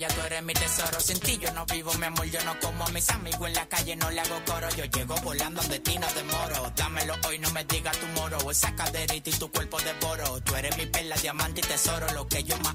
ya tú eres mi tesoro. Sin ti yo no vivo, mi amor, yo no como a mis amigos en la calle, no le hago coro. Yo llego volando donde ti no demoro. Dámelo hoy, no me digas tu moro. Esa caderita y tu cuerpo de poro. Tú eres mi perla, diamante y tesoro. Lo que yo más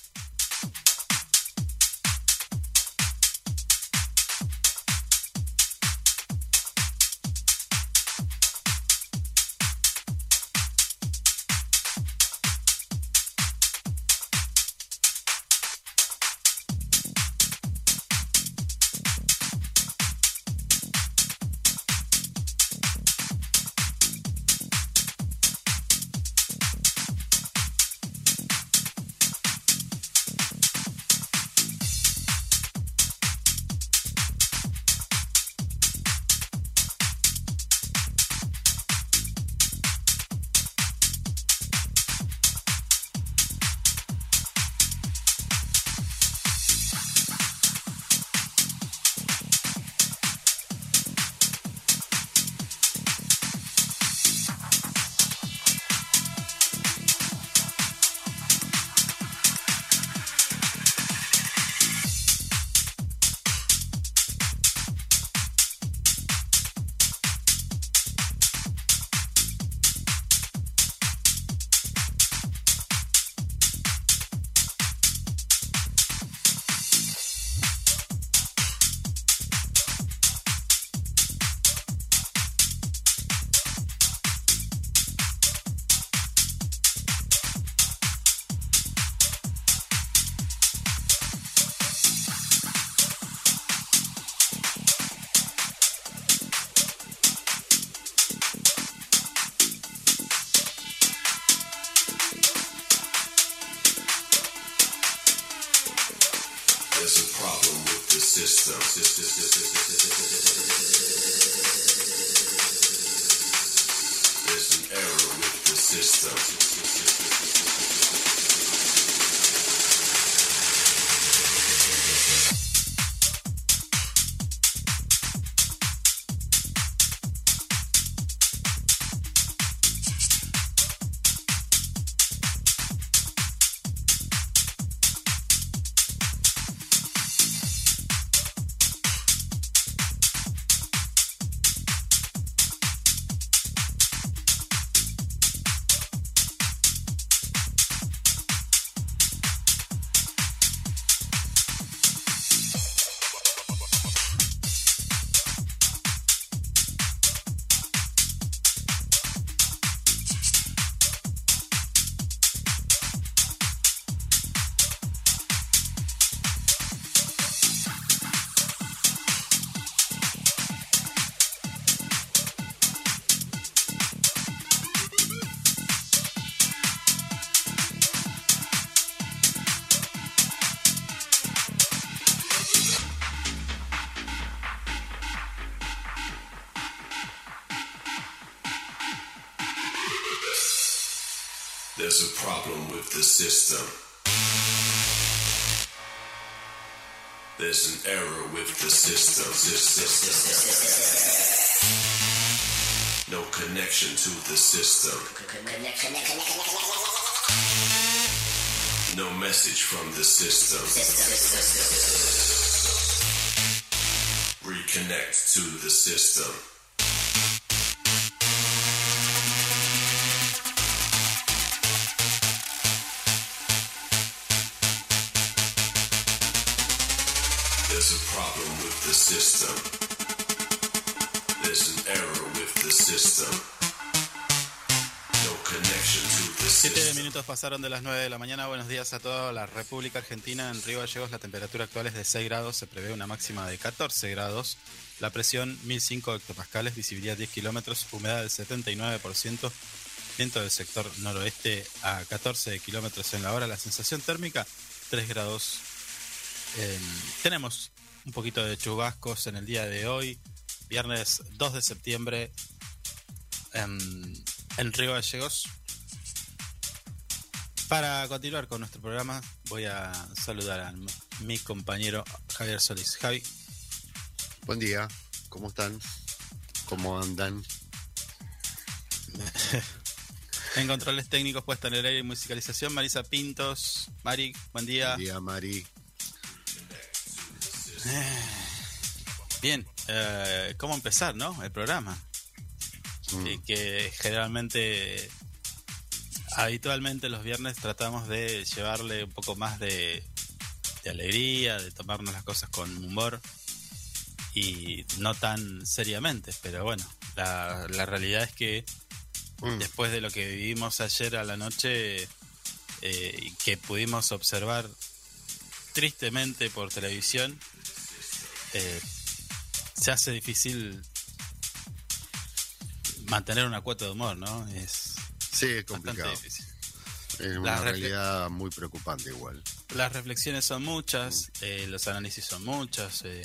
There's a problem with the system. There's an error with the system. No connection to the system. No message from the system. Reconnect to the system. The system. There's an error with the system. No connection to the Siete system. minutos pasaron de las 9 de la mañana. Buenos días a toda la República Argentina. En Río Gallegos la temperatura actual es de 6 grados. Se prevé una máxima de 14 grados. La presión 1005 hectopascales. Visibilidad 10 kilómetros. Humedad del 79%. Viento del sector noroeste a 14 kilómetros en la hora. La sensación térmica 3 grados. Eh, tenemos un poquito de chubascos en el día de hoy. Viernes 2 de septiembre. En, en Río Gallegos. Para continuar con nuestro programa, voy a saludar a mi- mi compañero Javier Solís. Javi, Buen día, ¿cómo están? ¿Cómo andan? en controles técnicos, puesta en el aire y musicalización, Marisa Pintos. Mari, buen día. Buen día, Mari. Bien, eh, ¿cómo empezar, no? El programa. Mm, que generalmente, habitualmente los viernes tratamos de llevarle un poco más de, de alegría, de tomarnos las cosas con humor y no tan seriamente. Pero bueno, la, la realidad es que mm, después de lo que vivimos ayer a la noche eh, y que pudimos observar tristemente por televisión, eh, se hace difícil mantener una cuota de humor, ¿no? Es Sí, es complicado. difícil. Es una realidad muy preocupante igual. Las reflexiones son muchas, eh, los análisis son muchos, eh,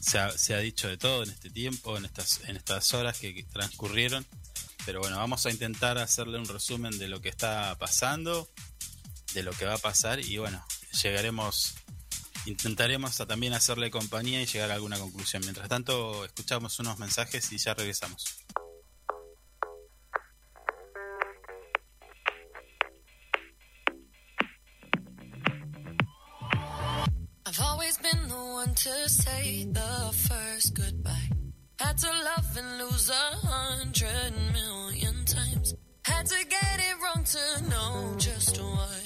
se, ha, se ha dicho de todo en este tiempo, en estas, en estas horas que, que transcurrieron, pero bueno, vamos a intentar hacerle un resumen de lo que está pasando, de lo que va a pasar y bueno, llegaremos, intentaremos también hacerle compañía y llegar a alguna conclusión. Mientras tanto, escuchamos unos mensajes y ya regresamos. I've always been the one to say the first goodbye. Had to love and lose a hundred million times. Had to get it wrong to know just what.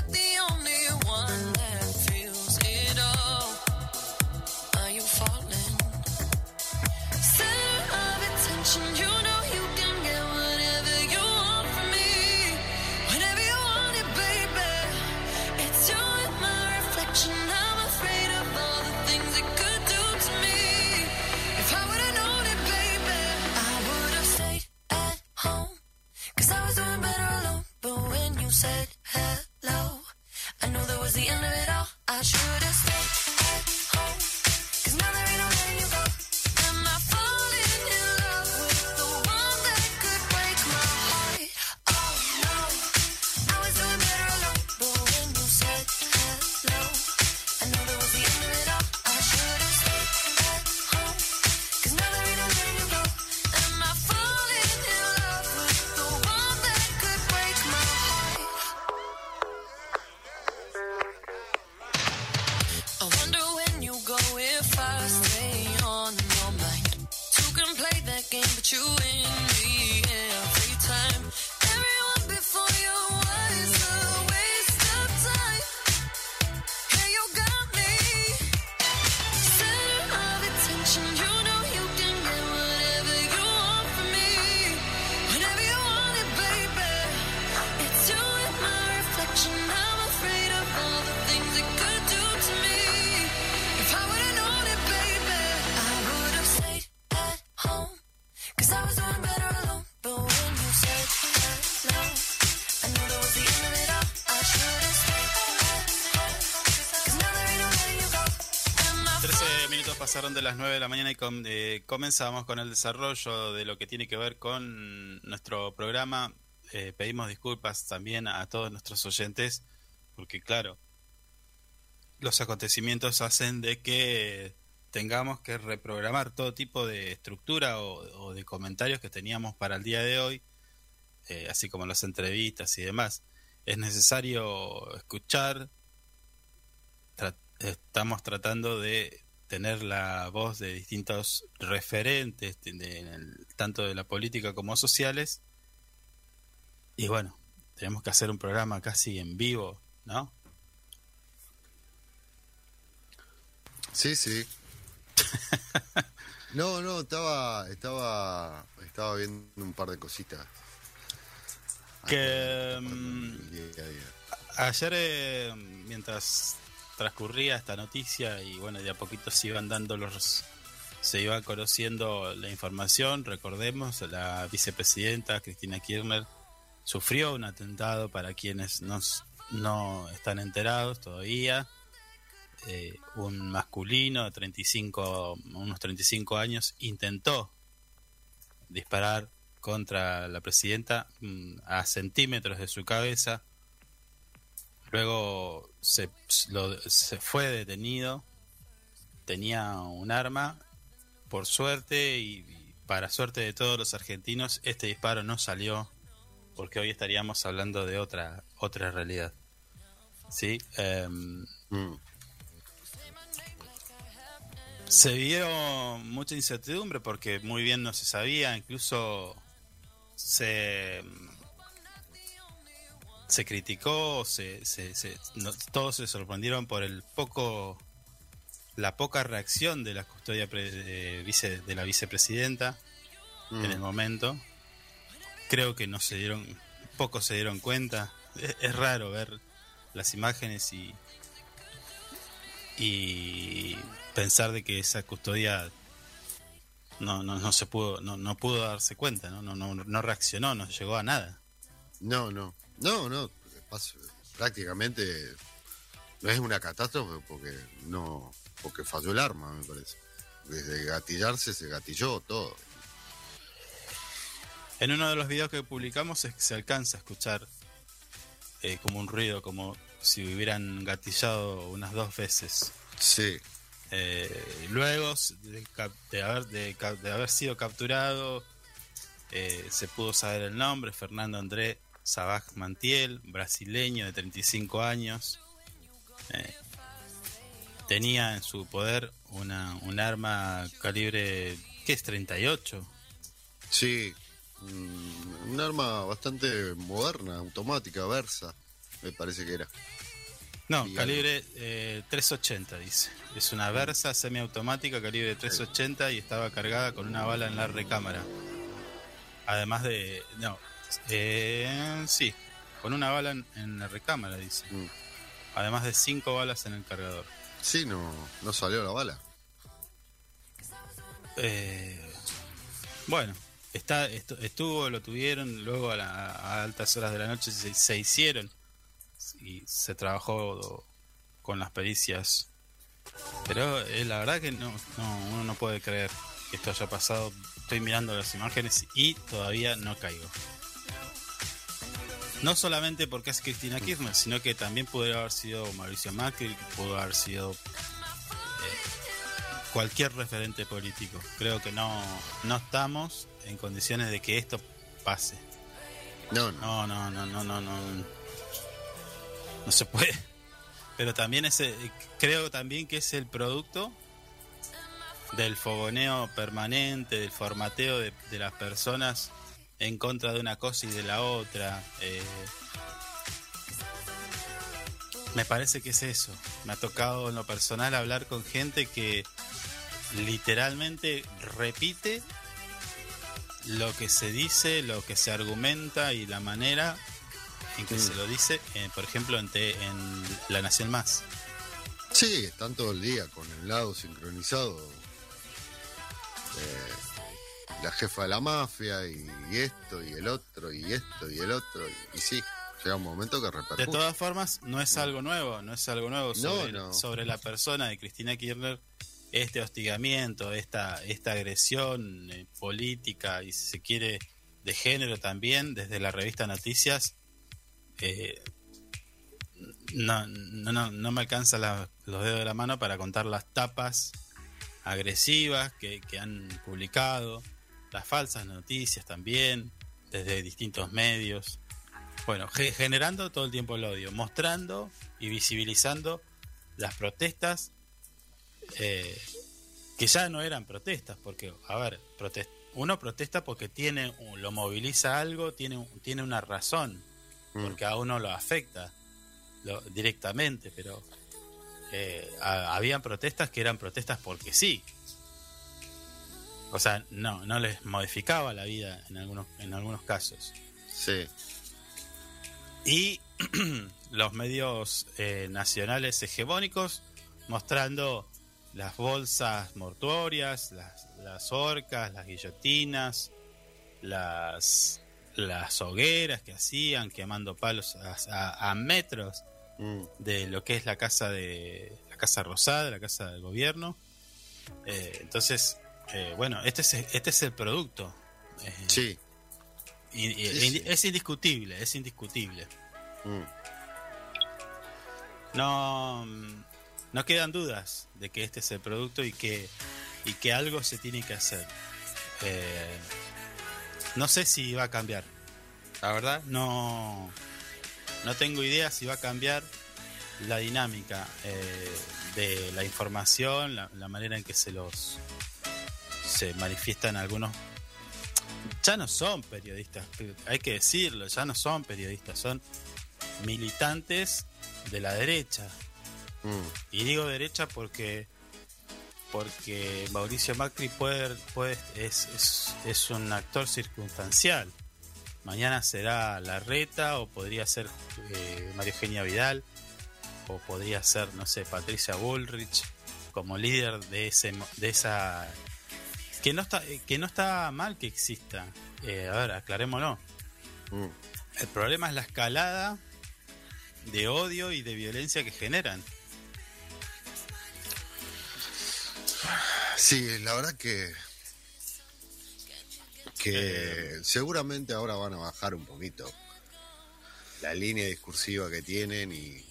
las 9 de la mañana y com- eh, comenzamos con el desarrollo de lo que tiene que ver con nuestro programa. Eh, pedimos disculpas también a todos nuestros oyentes porque claro, los acontecimientos hacen de que tengamos que reprogramar todo tipo de estructura o, de comentarios que teníamos para el día de hoy, eh, así como las entrevistas y demás. Es necesario escuchar, estamos tratando de tener la voz de distintos referentes, de- tanto de la política como sociales. Y bueno, tenemos que hacer un programa casi en vivo, ¿no? Sí, sí. No, no, estaba, estaba, estaba viendo un par de cositas. Que, mm. Ayer, eh, mientras transcurría esta noticia y bueno, de a poquito se iban dando los. se iba conociendo la información, recordemos, la vicepresidenta Cristina Kirchner sufrió un atentado para quienes no, no están enterados todavía. Eh, un masculino de 35, unos 35 años intentó disparar contra la presidenta mm, a centímetros de su cabeza. Luego se, lo- se fue detenido. Tenía un arma. Por suerte y, y para suerte de todos los argentinos, este disparo no salió porque hoy estaríamos hablando de otra otra realidad. ¿Sí? Em, Mm. se vio mucha incertidumbre porque muy bien no se sabía, incluso se se criticó, se, se- se- no- todos se sorprendieron por el poco la poca reacción de la custodia pre- de, vice, de la vicepresidenta Mm. en el momento. Creo que no se dieron, pocos se dieron cuenta. Es, es raro ver las imágenes y y pensar de que esa custodia no, no, no se pudo, no, no pudo darse cuenta, ¿no? No, no, no reaccionó, no llegó a nada. No, no, no, no. pas- prácticamente no es una catástrofe porque no, porque falló el arma, me parece. Desde gatillarse se gatilló todo. En uno de los videos que publicamos es que se alcanza a escuchar eh, como un ruido, como si hubieran gatillado unas dos veces. Sí, Eh, luego de, haber, de haber sido capturado, eh, se pudo saber el nombre, Fernando André Sabaj Mantiel, brasileño de 35 años. Eh, tenía en su poder una, un arma calibre, ¿qué es? 38. sí. Mm, Un arma bastante moderna, automática, Versa, me parece que era. No, Y calibre eh, 380 dice. Es una Versa semiautomática calibre 380 y estaba cargada con una bala en la recámara. Además de... No, eh, sí, con una bala en, en la recámara dice. Mm. Además de cinco balas en el cargador. Sí, no, no salió la bala. Eh, bueno, está estu- estuvo, lo tuvieron, luego a, la- a altas horas de la noche se, se hicieron y se trabajó con las pericias. Pero eh, la verdad que no, no, uno no puede creer que esto haya pasado. Estoy mirando las imágenes y todavía no caigo. No solamente porque es Cristina Kirchner, sino que también pudo haber sido Mauricio Macri, pudo haber sido cualquier referente político. Creo que no, no estamos en condiciones de que esto pase. No, no. No, no, no, no, no, no. No se puede. Pero también ese, creo también que es el producto del fogoneo permanente, del formateo de, de las personas en contra de una cosa y de la otra. eh. me parece que es eso. Me ha tocado en lo personal hablar con gente que literalmente repite lo que se dice, lo que se argumenta y la manera en que Mm. se lo dice, eh, por ejemplo, en, te- en La Nación Más. Sí, están todo el día con el lado sincronizado. Eh, la jefa de la mafia y, y esto y el otro y esto y el otro. Y, y sí, llega un momento que De repercute. todas formas, no es algo nuevo, no es algo nuevo sobre, no. sobre la persona de Cristina Kirchner. Este hostigamiento, esta, esta agresión eh, política y si se quiere de género también, desde la revista Noticias, eh, no, no, no, no me alcanzan la- los dedos de la mano para contar las tapas agresivas que, que han publicado, las falsas noticias también, desde distintos medios. Bueno, ge- generando todo el tiempo el odio, mostrando y visibilizando las protestas eh, que ya no eran protestas, porque, a ver, uno protesta porque tiene, lo moviliza algo, tiene, tiene una razón, Mm. porque a uno lo afecta lo- directamente, pero eh, ha- habían protestas que eran protestas porque sí. O sea, no, no les modificaba la vida en algunos, en algunos casos. Sí, y los medios eh, nacionales hegemónicos mostrando las bolsas mortuorias, las, las orcas, las guillotinas, las, las hogueras que hacían, quemando palos a, a- a metros Mm. de lo que es la casa de la casa rosada, la casa del gobierno. Eh, entonces, eh, bueno, este es, este es el producto. Eh, sí. y- y- Sí, sí. Es indiscutible, es indiscutible. Mm. No, mm, no quedan dudas de que este es el producto y que, y que algo se tiene que hacer. Eh, no sé si va a cambiar. La verdad, no, no tengo idea si va a cambiar la dinámica de la información, la, la manera en que se los se manifiestan algunos. Ya no son periodistas, hay que decirlo, ya no son periodistas, son militantes de la derecha. Mm. Y digo derecha porque porque Mauricio Macri puede, puede es, es, es un actor circunstancial. Mañana será Larreta o podría ser eh, María Eugenia Vidal o podría ser, no sé, Patricia Bullrich como líder de ese de esa que no está que no está mal que exista. Eh, a ver, aclarémoslo. Mm. El problema es la escalada de odio y de violencia que generan. Sí, la verdad que que seguramente ahora van a bajar un poquito la línea discursiva que tienen y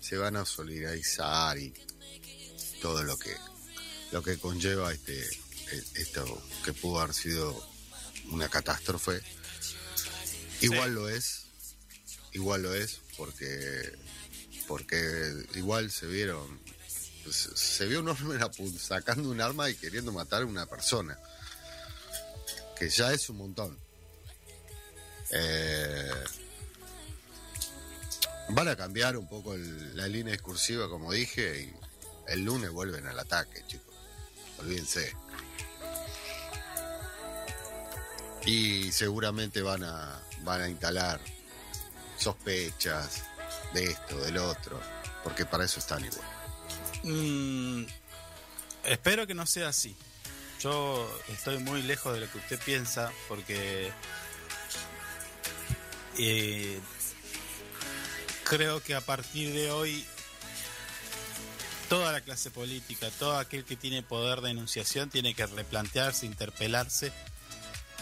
se van a solidarizar y todo lo que lo que conlleva este esto que pudo haber sido una catástrofe igual lo es igual lo es porque porque igual se vieron se, se vio un hombre sacando un arma y queriendo matar a una persona que ya es un montón. Eh, van a cambiar un poco el- la línea discursiva como dije y el lunes vuelven al ataque chicos. Olvídense y seguramente van a van a instalar sospechas de esto del otro porque para eso están igual Mm, espero que no sea así. yo estoy muy lejos de lo que usted piensa porque eh, creo que a partir de hoy toda la clase política, todo aquel que tiene poder de enunciación tiene que replantearse, interpelarse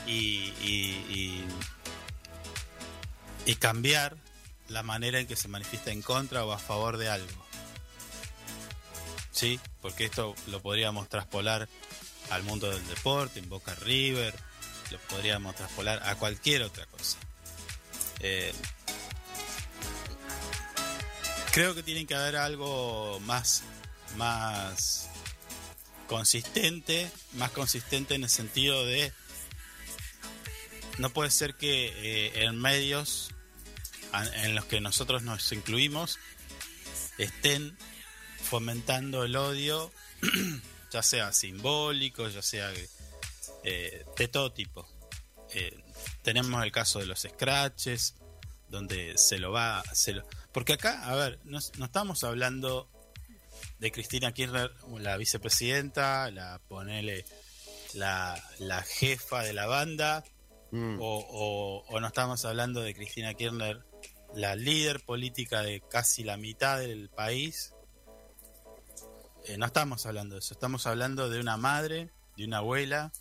y, y- y- cambiar la manera en que se manifiesta en contra o a favor de algo. ¿Sí? Porque esto lo podríamos traspolar al mundo del deporte, en Boca River, lo podríamos traspolar a cualquier otra cosa. Eh, creo que tiene que haber algo más, más consistente, más consistente en el sentido de no puede ser que eh, en medios en los que nosotros nos incluimos estén fomentando el odio, ya sea simbólico, ya sea eh, de todo tipo. Eh, tenemos el caso de los scratches, donde se lo va, se lo, porque acá, a ver, no, no estamos hablando de Cristina Kirchner, la vicepresidenta, la ponele la, la jefa de la banda, Mm. o, o- o no estamos hablando de Cristina Kirchner, la líder política de casi la mitad del país. Eh, no estamos hablando de eso, estamos hablando de una madre, de una abuela.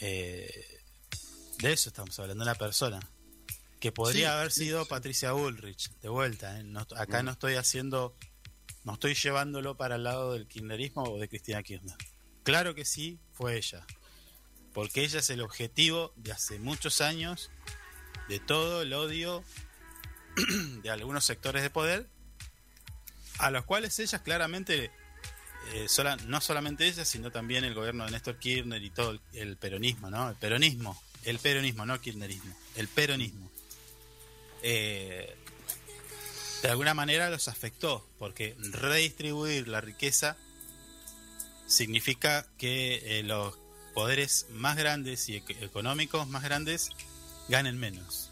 eh, de eso estamos hablando, de una persona. Que podría Sí, haber sido sí. Patricia Bullrich, de vuelta. ¿eh? No- acá no estoy haciendo, no estoy llevándolo para el lado del kirchnerismo o de Cristina Kirchner. Claro que sí, fue ella porque ella es el objetivo de hace muchos años de todo el odio de algunos sectores de poder, a los cuales ella claramente, eh, sola- no solamente ella, sino también el gobierno de Néstor Kirchner y todo el, el peronismo, ¿no? El peronismo, el peronismo, no kirchnerismo, el peronismo. Eh, de alguna manera los afectó, porque redistribuir la riqueza significa que eh, los poderes más grandes y ec- económicos más grandes ganen menos.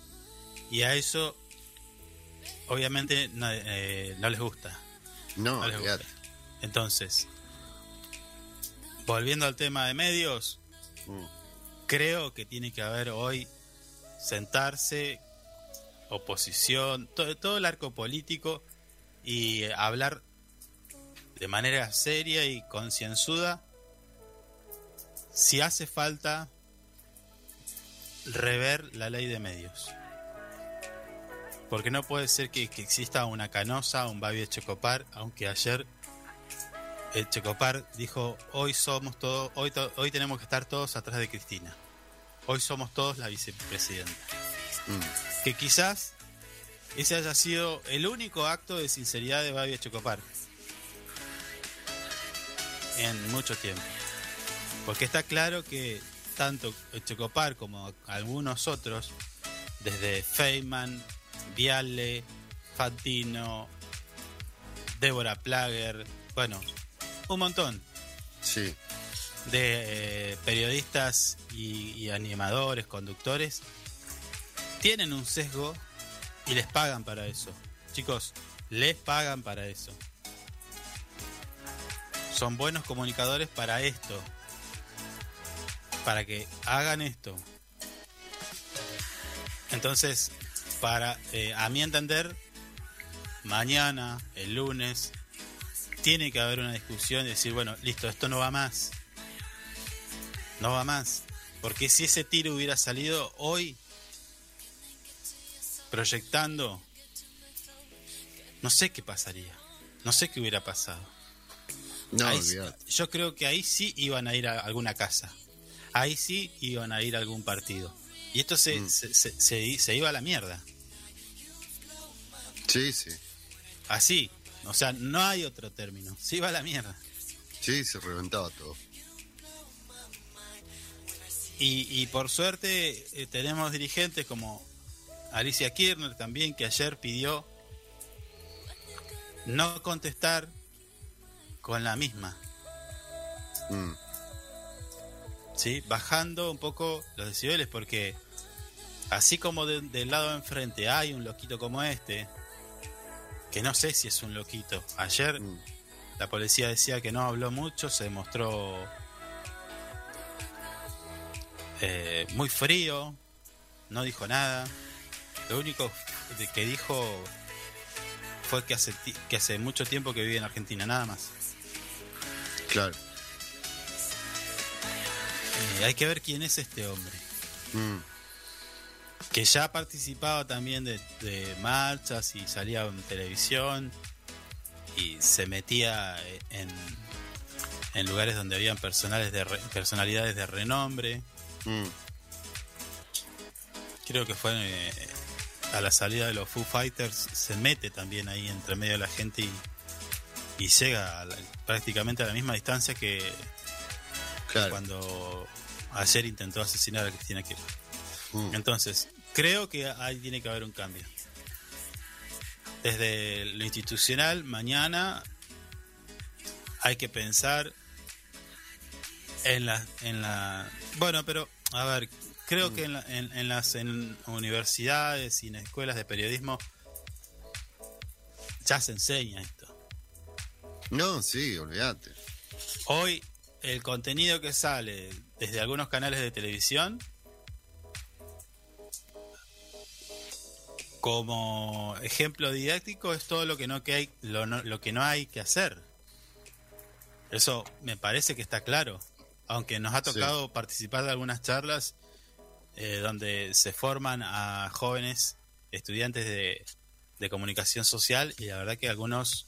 Y a eso, obviamente, no, eh, no les gusta. No, no les gusta. Entonces, volviendo al tema de medios, Mm. creo que tiene que haber hoy sentarse, oposición, todo, todo el arco político y hablar de manera seria y concienzuda si hace falta rever la ley de medios. Porque no puede ser que, que exista una canosa, un Babi Checopar, aunque ayer el Checopar dijo, hoy somos todos, hoy, to- hoy tenemos que estar todos atrás de Cristina. Hoy somos todos la vicepresidenta. Mm. Que quizás ese haya sido el único acto de sinceridad de Babi Checopar en mucho tiempo. Porque está claro que tanto Checopar como algunos otros, desde Feynman, Viale, Fantino, Débora Plager, bueno, un montón Sí, de eh, periodistas y, y animadores, conductores, tienen un sesgo y les pagan para eso. Chicos, les pagan para eso. Son buenos comunicadores para esto. Para que hagan esto. Entonces, para eh, a mi entender, mañana, el lunes, tiene que haber una discusión y decir, bueno, listo, esto no va más. No va más. Porque si ese tiro hubiera salido hoy, proyectando, no sé qué pasaría. No sé qué hubiera pasado. no, Ahí yo creo que ahí sí iban a ir a alguna casa. Ahí sí iban a ir a algún partido. Y esto se, Mm. se, se- se- se iba a la mierda. Sí, sí. Así. O sea, no hay otro término. Se iba a la mierda. Sí, se reventaba todo. Y, y por suerte eh, tenemos dirigentes como Alicia Kirchner también, que ayer pidió no contestar con la misma. Mm. ¿Sí? bajando un poco los decibeles, porque así como de- del lado de enfrente hay un loquito como este, que no sé si es un loquito. Ayer Mm. la policía decía que no habló mucho, se demostró eh, muy frío, no dijo nada. Lo único que dijo fue que hace, que hace mucho tiempo que vive en Argentina, nada más. Claro. Eh, hay que ver quién es este hombre. Mm, Que ya ha participado también de, de marchas y salía en televisión y se metía en, en lugares donde habían personales de re- personalidades de renombre. mm. Creo que fue eh, a la salida de los Foo Fighters, se mete también ahí entre medio de la gente y, y llega a la- prácticamente a la misma distancia que Claro. cuando ayer intentó asesinar a Cristina Kirchner. Mm. Entonces, creo que ahí tiene que haber un cambio. Desde lo institucional, mañana hay que pensar en la, en la... Bueno, pero, a ver, creo que en, la- en- en las en universidades y en escuelas de periodismo ya se enseña esto. No, sí, olvídate. Hoy el contenido que sale desde algunos canales de televisión como ejemplo didáctico es todo lo que no que hay lo, no- lo que no hay que hacer. Eso me parece que está claro. Aunque nos ha Sí. tocado participar de algunas charlas eh, donde se forman a jóvenes estudiantes de, de comunicación social y la verdad que algunos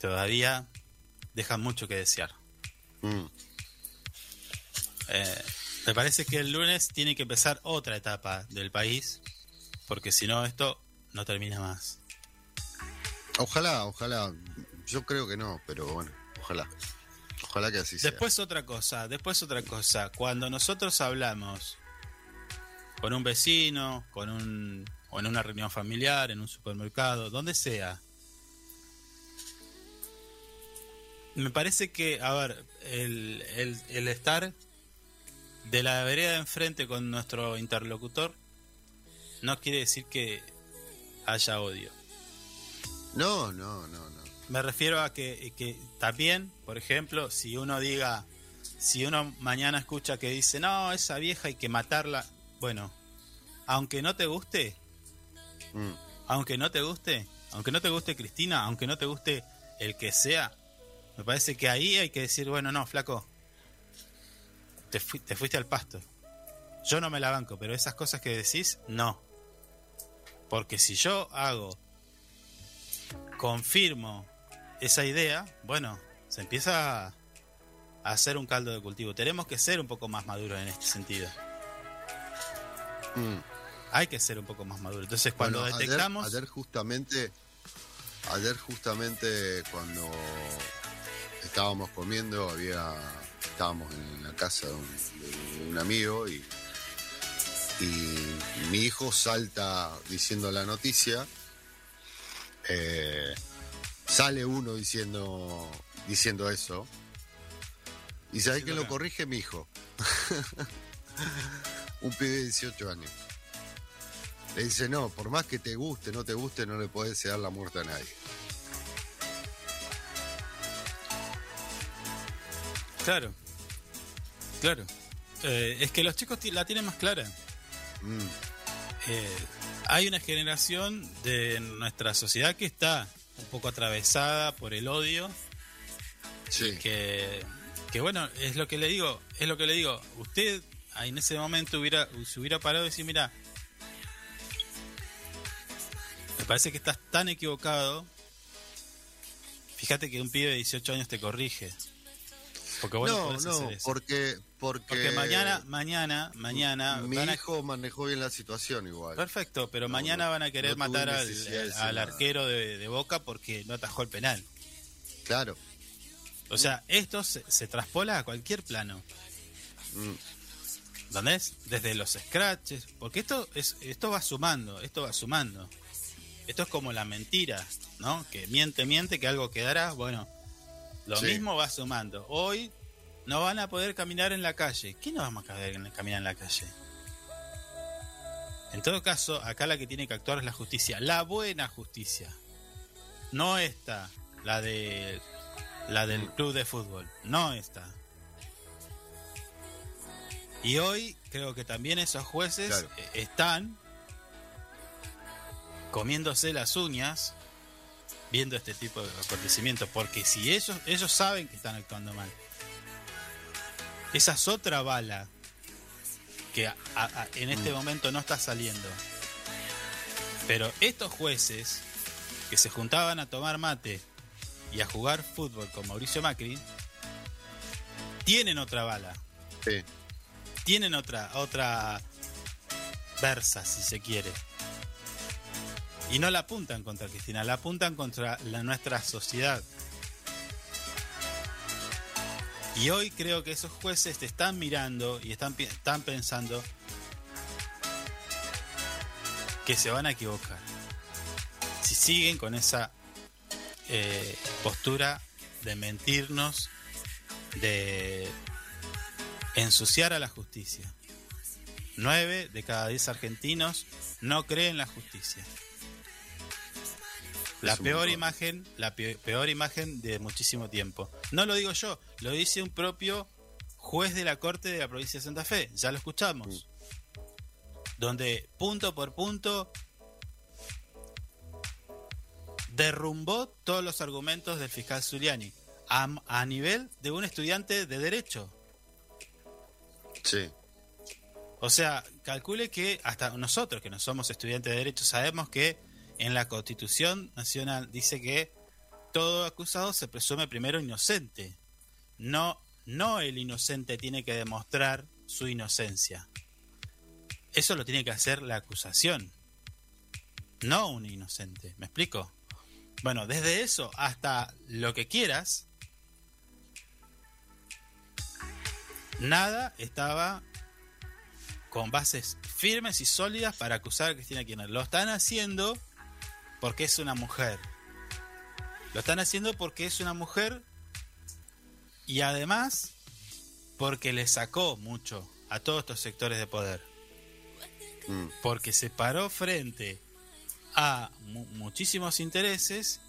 todavía dejan mucho que desear. Mm. Eh, me parece que el lunes tiene que empezar otra etapa del país, porque si no esto no termina más. Ojalá, ojalá. Yo creo que no, pero bueno, ojalá. Ojalá que así sea. Después otra cosa, después otra cosa. Cuando nosotros hablamos con un vecino, con un o en una reunión familiar, en un supermercado, donde sea. Me parece que, a ver, el, el, el estar de la vereda de enfrente con nuestro interlocutor no quiere decir que haya odio. No, no, no, no. Me refiero a que, que también, por ejemplo, si uno diga, si uno mañana escucha que dice, no, esa vieja hay que matarla, bueno, aunque no te guste, Mm. aunque no te guste, aunque no te guste Cristina, aunque no te guste el que sea, me parece que ahí hay que decir, bueno, no, flaco, te, fui- te fuiste al pasto. Yo no me la banco, pero esas cosas que decís, no. Porque si yo hago, confirmo esa idea, bueno, se empieza a hacer un caldo de cultivo. Tenemos que ser un poco más maduros en este sentido. Mm. Hay que ser un poco más maduros. Entonces, cuando Bueno, ayer- detectamos... Ayer, justamente, ayer justamente cuando estábamos comiendo, había, estábamos en la casa de un, de un amigo y, y mi hijo salta diciendo la noticia. eh, sale uno diciendo diciendo eso. Y sabés que lo corrige mi hijo. un pibe de 18 años. Le dice, no, por más que te guste, no te guste, no le podés desear la muerte a nadie. Claro, claro. Eh, es que los chicos la tienen más clara. Mm, Eh, hay una generación de nuestra sociedad que está un poco atravesada por el odio, sí, que, que bueno, es lo que le digo, es lo que le digo. Usted en ese momento hubiera, se hubiera parado y decir, mira, me parece que estás tan equivocado. Fíjate que un pibe de 18 años te corrige. Porque vos no, no, podés no, hacer eso. porque, porque, Porque mañana, mañana, mañana mi van a- hijo manejó bien la situación igual. Perfecto, pero No, mañana van a querer matar al, arquero de, de Boca porque no atajó el penal. Claro. O sea, esto se, se traspola a cualquier plano. Mm, ¿Entendés? Desde los scratches. Porque esto es esto va sumando, esto va sumando. Esto es como la mentira, ¿no? Que miente, miente, que algo quedará. Bueno, lo Sí. mismo va sumando. Hoy no van a poder caminar en la calle. ¿Qué no vamos a poder caminar en la calle? En todo caso, acá la que tiene que actuar es la justicia. La buena justicia. No esta, la de la del club de fútbol. No esta. Y hoy creo que también esos jueces Claro. eh, están comiéndose las uñas viendo este tipo de acontecimientos. Porque si ellos, ellos saben que están actuando mal, esa es otra bala que a- a- en este momento no está saliendo. Pero estos jueces que se juntaban a tomar mate y a jugar fútbol con Mauricio Macri, tienen otra bala Sí. tienen otra otra versa si se quiere y no la apuntan contra Cristina la apuntan contra la nuestra sociedad y hoy creo que esos jueces te están mirando y están pensando que se van a equivocar si siguen con esa eh, postura de mentirnos de ensuciar a la justicia. Nueve de cada diez argentinos no creen la justicia. La Es peor imagen, la pe- peor imagen de muchísimo tiempo. No lo digo yo, lo dice un propio juez de la Corte de la provincia de Santa Fe. Ya lo escuchamos. Donde punto por punto derrumbó todos los argumentos del fiscal Zuliani a, a nivel de un estudiante de derecho. Sí. O sea, calcule que hasta nosotros que no somos estudiantes de derecho sabemos que en la Constitución Nacional dice que todo acusado se presume primero inocente. No, no el inocente tiene que demostrar su inocencia. Eso lo tiene que hacer la acusación. No un inocente. ¿Me explico? Bueno, desde eso hasta lo que quieras, nada estaba con bases firmes y sólidas para acusar a Cristina Kirchner. Lo están haciendo porque es una mujer. Lo están haciendo porque es una mujer y además porque le sacó mucho a todos estos sectores de poder. Mm. Porque se paró frente a mu- muchísimos intereses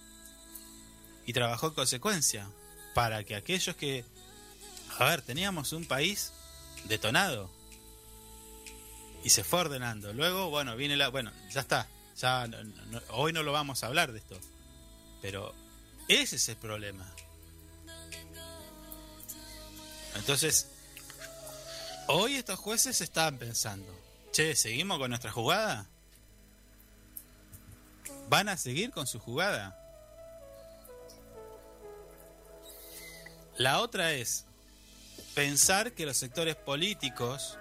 y trabajó en consecuencia para que aquellos que... A ver, teníamos un país detonado y se fue ordenando. Luego, bueno, viene la... Bueno, ya está. Ya hoy no lo vamos a hablar de esto. Pero ese es el problema. Entonces, hoy estos jueces están pensando, che, ¿seguimos con nuestra jugada? ¿Van a seguir con su jugada? La otra es pensar que los sectores políticos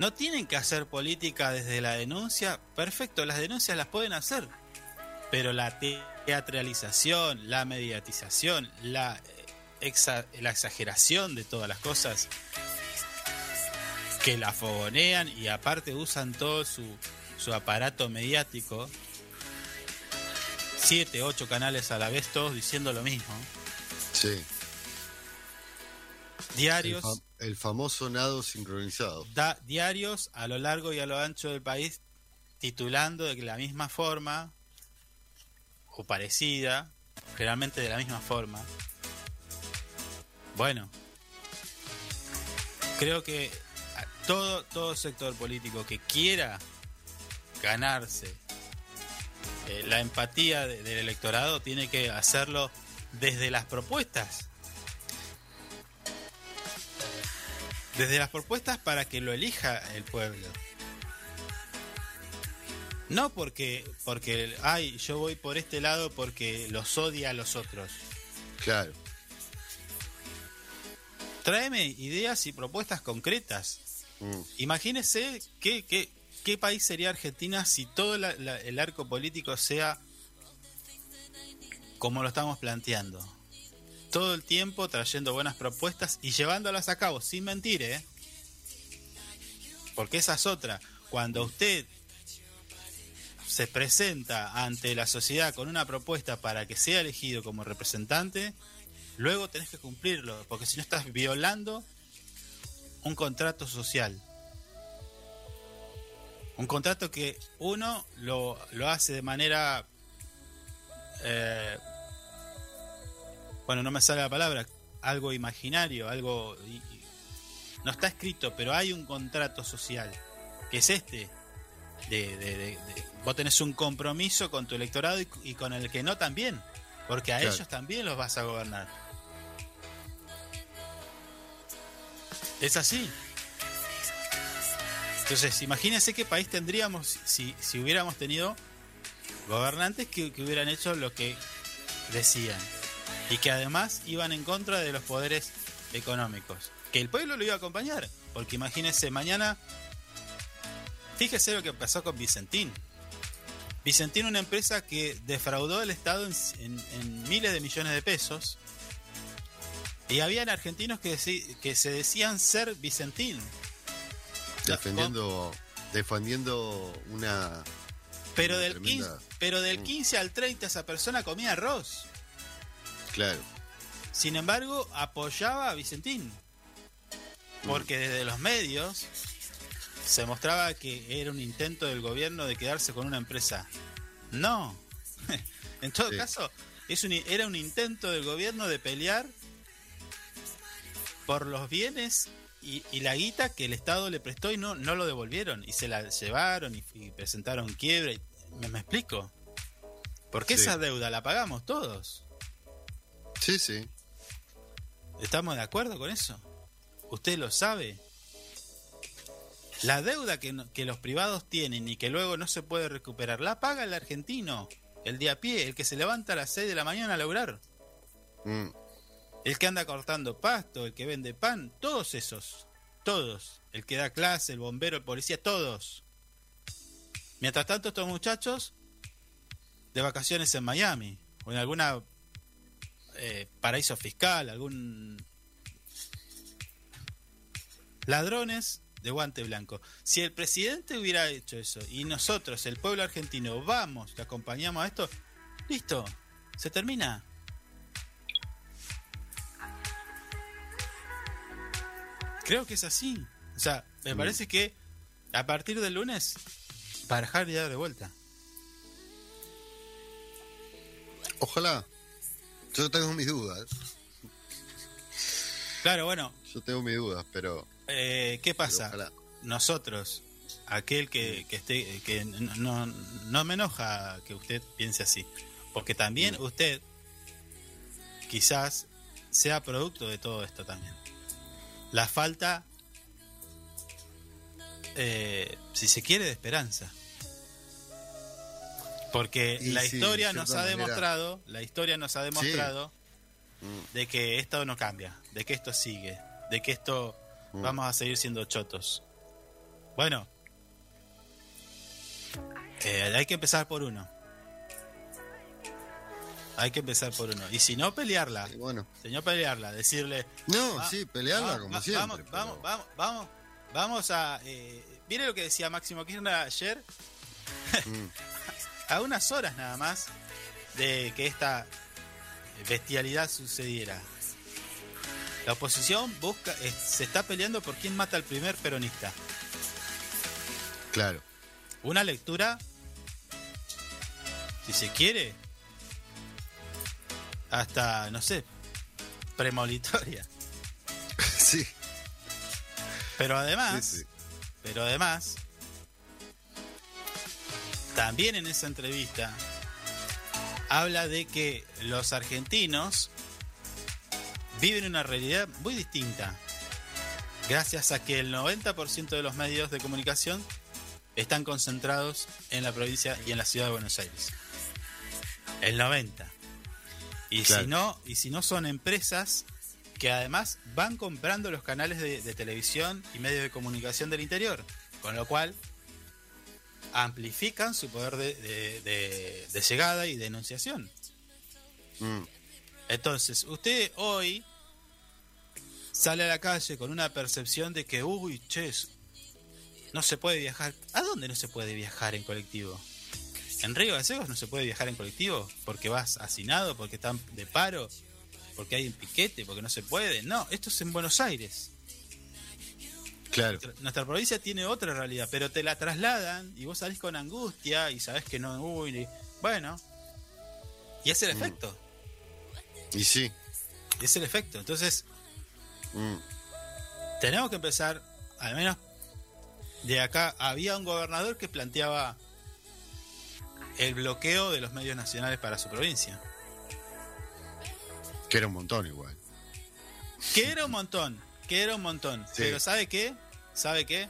no tienen que hacer política desde la denuncia. Perfecto, las denuncias las pueden hacer. Pero la teatralización, la mediatización, la, eh, exa- la exageración de todas las cosas que la fogonean y aparte usan todo su, su aparato mediático, siete, ocho canales a la vez, todos diciendo lo mismo, Sí. Diarios, el famoso nado sincronizado. da- diarios a lo largo y a lo ancho del país titulando de la misma forma o parecida, generalmente de la misma forma. Bueno, creo que todo todo sector político que quiera ganarse eh, la empatía de- del electorado tiene que hacerlo desde las propuestas. Desde las propuestas para que lo elija el pueblo. No porque, porque, ay, yo voy por este lado porque los odia a los otros. Claro. Tráeme ideas y propuestas concretas. Mm. Imagínese qué, qué, qué país sería Argentina si todo la- la- el arco político sea como lo estamos planteando. Todo el tiempo trayendo buenas propuestas y llevándolas a cabo, sin mentir, ¿eh? Porque esa es otra. Cuando usted se presenta ante la sociedad con una propuesta para que sea elegido como representante, luego tenés que cumplirlo, porque si no estás violando un contrato social. Un contrato que uno lo, lo hace de manera... eh, bueno, no me sale la palabra, algo imaginario, algo no está escrito, pero hay un contrato social, que es este. De, de- de- de- vos tenés un compromiso con tu electorado y, y con el que no también, porque a Claro. ellos también los vas a gobernar. Es así. Entonces, imagínense qué país tendríamos si, si hubiéramos tenido gobernantes que, que hubieran hecho lo que decían y que además iban en contra de los poderes económicos. Que el pueblo lo iba a acompañar, porque imagínense, mañana, fíjese lo que pasó con Vicentín. Vicentín, una empresa que defraudó al Estado en, en- en miles de millones de pesos. Y habían argentinos que, que se decían ser Vicentín. Defendiendo, defendiendo una. Pero Una del, tremenda- 15, pero del Mm. 15 al 30 esa persona comía arroz. Claro. Sin embargo, apoyaba a Vicentín. Porque desde los medios se mostraba que era un intento del gobierno de quedarse con una empresa. No. en todo Sí. caso, es un, era un intento del gobierno de pelear por los bienes y, y la guita que el Estado le prestó y no, no lo devolvieron. Y se la llevaron y, y presentaron quiebra. y- ¿Me, me explico? Porque Sí. esa deuda la pagamos todos. Sí, sí. ¿Estamos de acuerdo con eso? ¿Usted lo sabe? La deuda que, no- que los privados tienen y que luego no se puede recuperar, la paga el argentino, el de a pie, el que se levanta a las 6 de la mañana a laburar, Mm, el que anda cortando pasto, el que vende pan, todos esos, todos, el que da clase, el bombero, el policía, todos. Mientras tanto, estos muchachos de vacaciones en Miami o en alguna eh, paraíso fiscal, algún ladrones de guante blanco. Si el presidente hubiera hecho eso y nosotros, el pueblo argentino, vamos, te acompañamos a esto, listo, se termina. Creo que es así. O sea, me Mm. parece que a partir del lunes, barajar y dar de vuelta. Ojalá. Yo tengo mis dudas. Claro, bueno, Yo tengo mis dudas, pero. eh, ¿qué pasa? nosotros, aquel que, que esté, que no, no, no me enoja que usted piense así, porque también Mm. usted quizás sea producto de todo esto también. La falta, eh, si se quiere, de esperanza. Porque Y la sí, historia nos ha demostrado, la historia nos ha demostrado Mm, de que esto no cambia, de que esto sigue, de que esto Mm. vamos a seguir siendo chotos. Bueno, eh, hay que empezar por uno. Hay que empezar por uno. Y si no pelearla, bueno. si no pelearla, decirle... No, va- sí, pelearla va- como va- siempre. Vamos, pero- vamos, vamos, vamos, vamos a... Eh, ¿Viene lo que decía Máximo Kirchner ayer? Mm, a unas horas nada más de que esta bestialidad sucediera. La oposición busca, eh, se está peleando por quién mata al primer peronista. claro. Una lectura, si se quiere, hasta, no sé, premolitoria. sí, Pero además, sí, sí. pero además, también en esa entrevista habla de que los argentinos viven una realidad muy distinta. Gracias a que el 90% de los medios de comunicación están concentrados en la provincia y en la ciudad de Buenos Aires. El 90. Y Claro. si no, y si no son empresas que además van comprando los canales de, de televisión y medios de comunicación del interior, con lo cual amplifican su poder de, de- de- de llegada y denunciación. Mm, Entonces, usted hoy sale a la calle con una percepción de que, uy, che, no se puede viajar. ¿A dónde no se puede viajar en colectivo? ¿En Río Gallegos no se puede viajar en colectivo? ¿Porque vas hacinado? ¿Porque están de paro? ¿Porque hay un piquete? ¿Porque no se puede? No, esto es en Buenos Aires. Claro. Nuestra, provincia tiene otra realidad, pero te la trasladan y vos salís con angustia y sabés que no, uy, bueno. Y es el Mm. efecto, Y sí. y es el efecto. Entonces, mm, tenemos que empezar, al menos de acá, había un gobernador que planteaba el bloqueo de los medios nacionales para su provincia. Que era un montón igual. Que era un montón, que era un montón. Sí. Pero ¿sabe qué? ¿Sabe qué?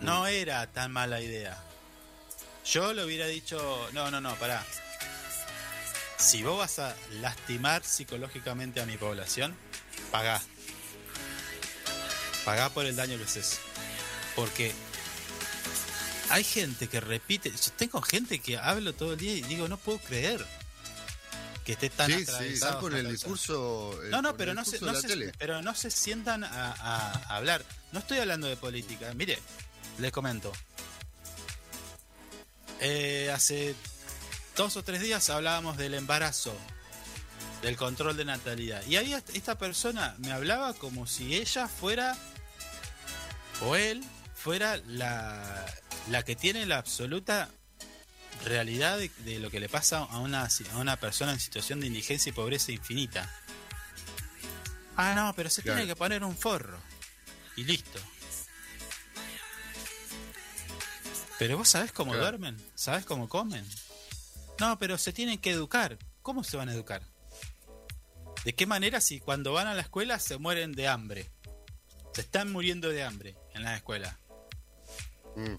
No era tan mala idea. Yo le hubiera dicho, no, no, no, pará. Si vos vas a lastimar psicológicamente a mi población, pagá. Pagá por el daño que haces. Porque hay gente que repite. Yo tengo gente que hablo todo el día y digo, no puedo creer que esté tan Sí, sí, atravesado están con el discurso. eh, No, no, pero no, se, no pero no se sientan a, hablar. No estoy hablando de política. Mire, les comento. Eh, hace dos o tres días hablábamos del embarazo, del control de natalidad. Y ahí esta persona me hablaba como si ella fuera, o él, fuera la, la que tiene la absoluta realidad de, de lo que le pasa a una, a una persona en situación de indigencia y pobreza infinita. Ah, no, pero se Claro. tiene que poner un forro. Y listo. Pero vos sabés cómo Claro. duermen, sabés cómo comen. No, pero se tienen que educar. ¿Cómo se van a educar? ¿De qué manera si cuando van a la escuela se mueren de hambre? Se están muriendo de hambre en la escuela. Mm.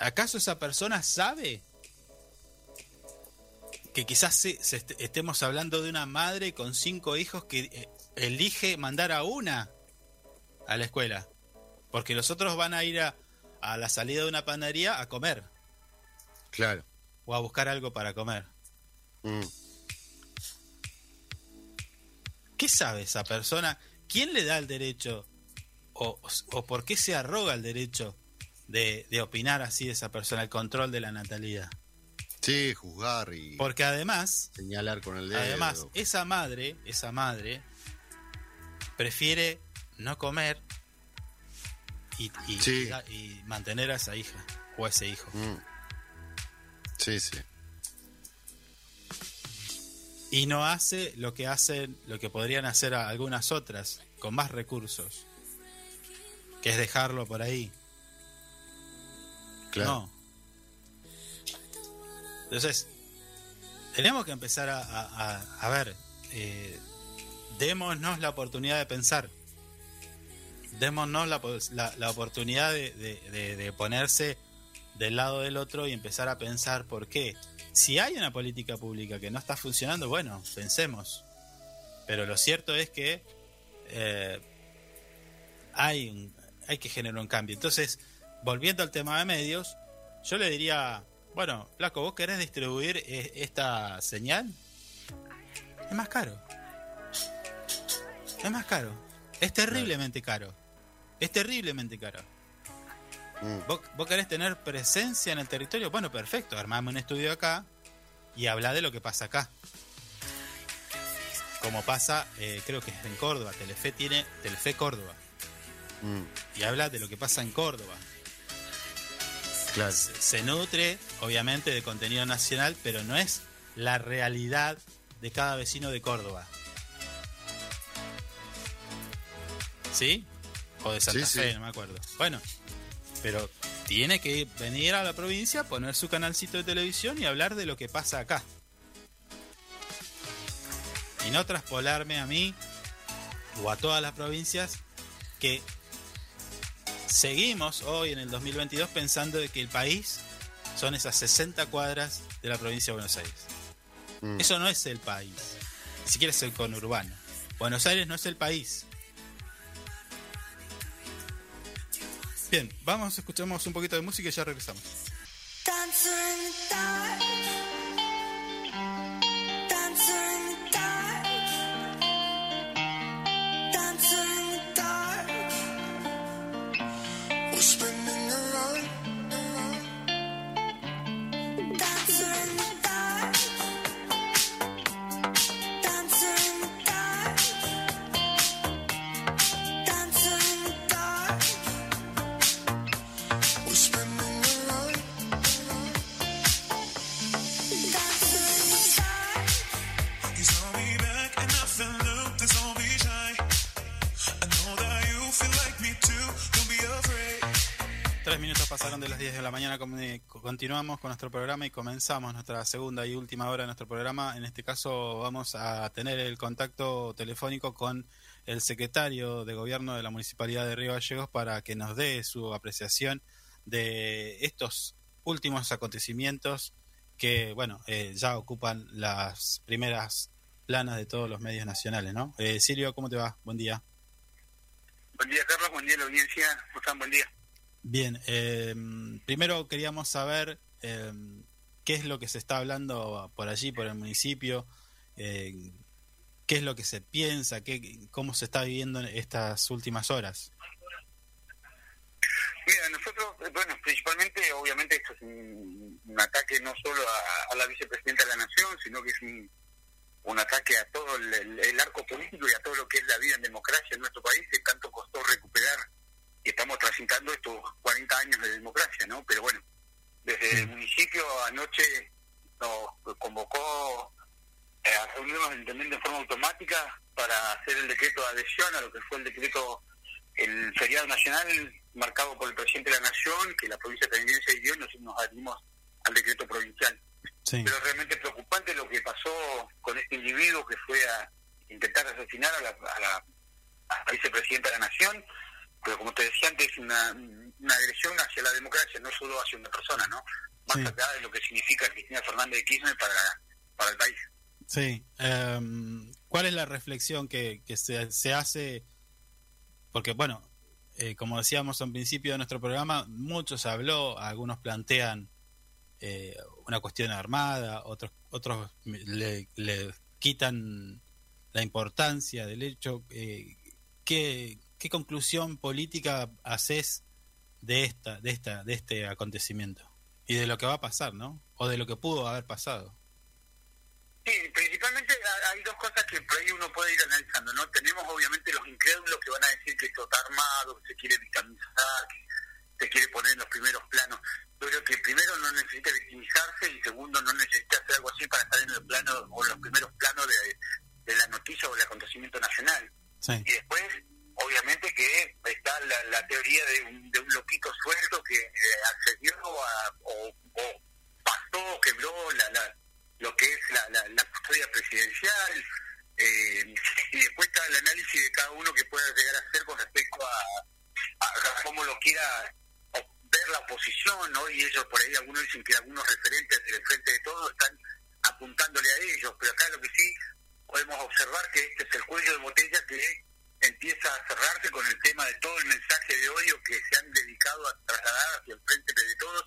¿Acaso esa persona sabe que quizás se- se est- estemos hablando de una madre con cinco hijos que eh, elige mandar a una a la escuela? Porque los otros van a ir a, a la salida de una panadería a comer Claro. o a buscar algo para comer. Mm. ¿Qué sabe esa persona? ¿Quién le da el derecho o, o por qué se arroga el derecho de, de opinar así de esa persona, el control de la natalidad? Sí, juzgar y Porque además, señalar con el dedo. además, esa madre, esa madre, prefiere no comer y, y- Sí. y- y mantener a esa hija o a ese hijo. Mm. Sí, sí. Y no hace lo que hacen, lo que podrían hacer a algunas otras, con más recursos. Que es dejarlo por ahí. Claro. No. Entonces, tenemos que empezar a, a- a- ver, eh, démonos la oportunidad de pensar. Démonos la, la- la oportunidad de, de- de- ponerse del lado del otro y empezar a pensar por qué. Si hay una política pública que no está funcionando, bueno, pensemos. Pero lo cierto es que eh, hay, hay que generar un cambio. Entonces, volviendo al tema de medios, yo le diría, bueno, Flaco, ¿vos querés distribuir eh, esta señal? Es más caro. Es más caro. Es terriblemente caro. Es terriblemente caro. Mm. ¿Vos, vos querés tener presencia en el territorio? Bueno, perfecto, armame un estudio acá y habla de lo que pasa acá. Como pasa, eh, creo que es en Córdoba, Telefe tiene Telefe Córdoba Mm. y habla de lo que pasa en Córdoba. Claro. Se, nutre, obviamente, de contenido nacional, pero no es la realidad de cada vecino de Córdoba. ¿Sí? O de Santa Sí, Fe, sí. no me acuerdo. Bueno, pero tiene que venir a la provincia, poner su canalcito de televisión y hablar de lo que pasa acá. Y no traspolarme a mí o a todas las provincias que seguimos hoy en el 2022 pensando de que el país son esas 60 cuadras de la provincia de Buenos Aires. Mm. Eso no es el país. Ni siquiera es el conurbano. Buenos Aires no es el país. Bien, vamos, escuchamos un poquito de música y ya regresamos. Comu- Continuamos con nuestro programa y comenzamos nuestra segunda y última hora de nuestro programa. En este caso vamos a tener el contacto telefónico con el secretario de Gobierno de la Municipalidad de Río Gallegos para que nos dé su apreciación de estos últimos acontecimientos que, bueno, eh, ya ocupan las primeras planas de todos los medios nacionales, ¿no? Eh, Silvio, ¿cómo te va? Buen día. Buen día, Carlos. Buen día, la audiencia. ¿Cómo? Buen día. Bien, eh, primero queríamos saber eh, qué es lo que se está hablando por allí, por el municipio, eh, qué es lo que se piensa, qué, cómo se está viviendo en estas últimas horas. Mira, nosotros, eh, bueno, principalmente, obviamente, esto es un, ataque no solo a, la vicepresidenta de la Nación, sino que es un, un ataque a todo el- el arco político y a todo lo que es la vida en democracia en nuestro país, que tanto costó recuperar y estamos transitando estos 40 años de democracia, ¿no? Pero bueno, desde el municipio anoche nos convocó a reunirnos también de forma automática para hacer el decreto de adhesión a lo que fue el decreto, el feriado nacional marcado por el presidente de la Nación, que la provincia de Providencia dio y nosotros nos adherimos al decreto provincial. Sí, Pero realmente preocupante lo que pasó con este individuo que fue a intentar asesinar a la, a la, a la vicepresidenta de la Nación, pero como te decía antes, una, una agresión hacia la democracia, no solo hacia una persona, ¿no? Más Sí. allá de lo que significa Cristina Fernández de Kirchner para, para el país. sí. Em, ¿Cuál es la reflexión que, que se, se hace? Porque, bueno, eh, como decíamos al principio de nuestro programa, mucho se habló, algunos plantean eh, una cuestión armada, otros otros le, le quitan la importancia del hecho. Eh, ¿qué, ¿Qué conclusión política haces de esta, de esta, de este acontecimiento y de lo que va a pasar, ¿no? O de lo que pudo haber pasado. Sí, principalmente ha- hay dos cosas que por ahí uno puede ir analizando, ¿no? Tenemos obviamente los incrédulos que van a decir que esto está armado, que se quiere victimizar, que se quiere poner en los primeros planos. Yo creo que primero no necesita victimizarse y segundo no necesita hacer algo así para estar en el plano o en los primeros planos de, de la noticia o el acontecimiento nacional. Sí, Y después, obviamente que está la, la teoría de un, de un loquito suelto que eh, accedió a, o, pasó, quebró la, la, lo que es la, la, custodia presidencial. eh, y después está el análisis de cada uno que pueda llegar a hacer con respecto a, a, cómo lo quiera ver la oposición, ¿no? Y ellos por ahí, algunos dicen que algunos referentes del frente de todos están apuntándole a ellos, pero acá lo que sí podemos observar que este es el cuello de botella que empieza a cerrarse con el tema de todo el mensaje de odio que se han dedicado a trasladar hacia el frente de todos,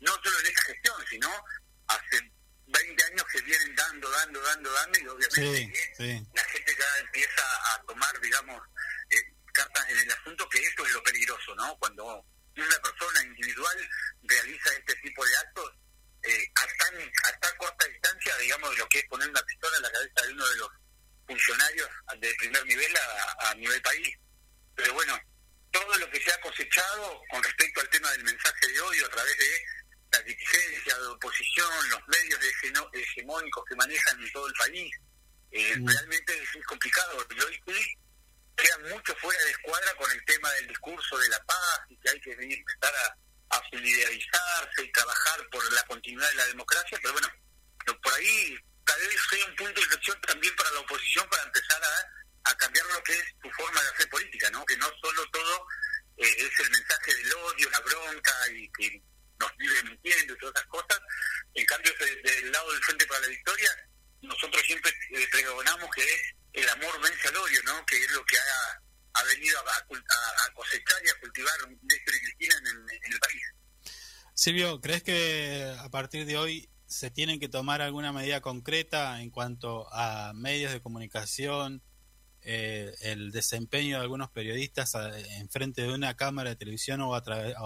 no solo en esta gestión, sino hace 20 años que vienen dando, dando, dando, dando, y obviamente sí, la gente ya empieza a tomar, digamos, eh, cartas en el asunto, que esto es lo peligroso, ¿no? Cuando una persona individual realiza este tipo de actos, eh, a, tan, a tan corta distancia, digamos, de lo que es poner una pistola en la cabeza de uno de los funcionarios de primer nivel a, a nivel país. Pero bueno, todo lo que se ha cosechado con respecto al tema del mensaje de odio a través de la dirigencia de oposición, los medios hegemónicos que manejan en todo el país, eh, Mm. realmente es, complicado. Y hoy sí quedan mucho fuera de escuadra con el tema del discurso de la paz y que hay que venir- empezar a, a solidarizarse y trabajar por la continuidad de la democracia, pero bueno, por ahí tal vez sea un punto de inflexión también para la oposición para empezar a, cambiar lo que es su forma de hacer política, ¿no? Que no solo todo eh, es el mensaje del odio, la bronca y que nos vive mintiendo y todas esas cosas. En cambio, de- del lado del Frente para la Victoria, nosotros siempre eh, pregonamos que el amor vence al odio, ¿no? Que es lo que ha, venido a, a a- cosechar y a cultivar Néstor y Cristina en el, en el país. Silvio, ¿crees que a partir de hoy se tiene que tomar alguna medida concreta en cuanto a medios de comunicación, eh, el desempeño de algunos periodistas a- en frente de una cámara de televisión o, o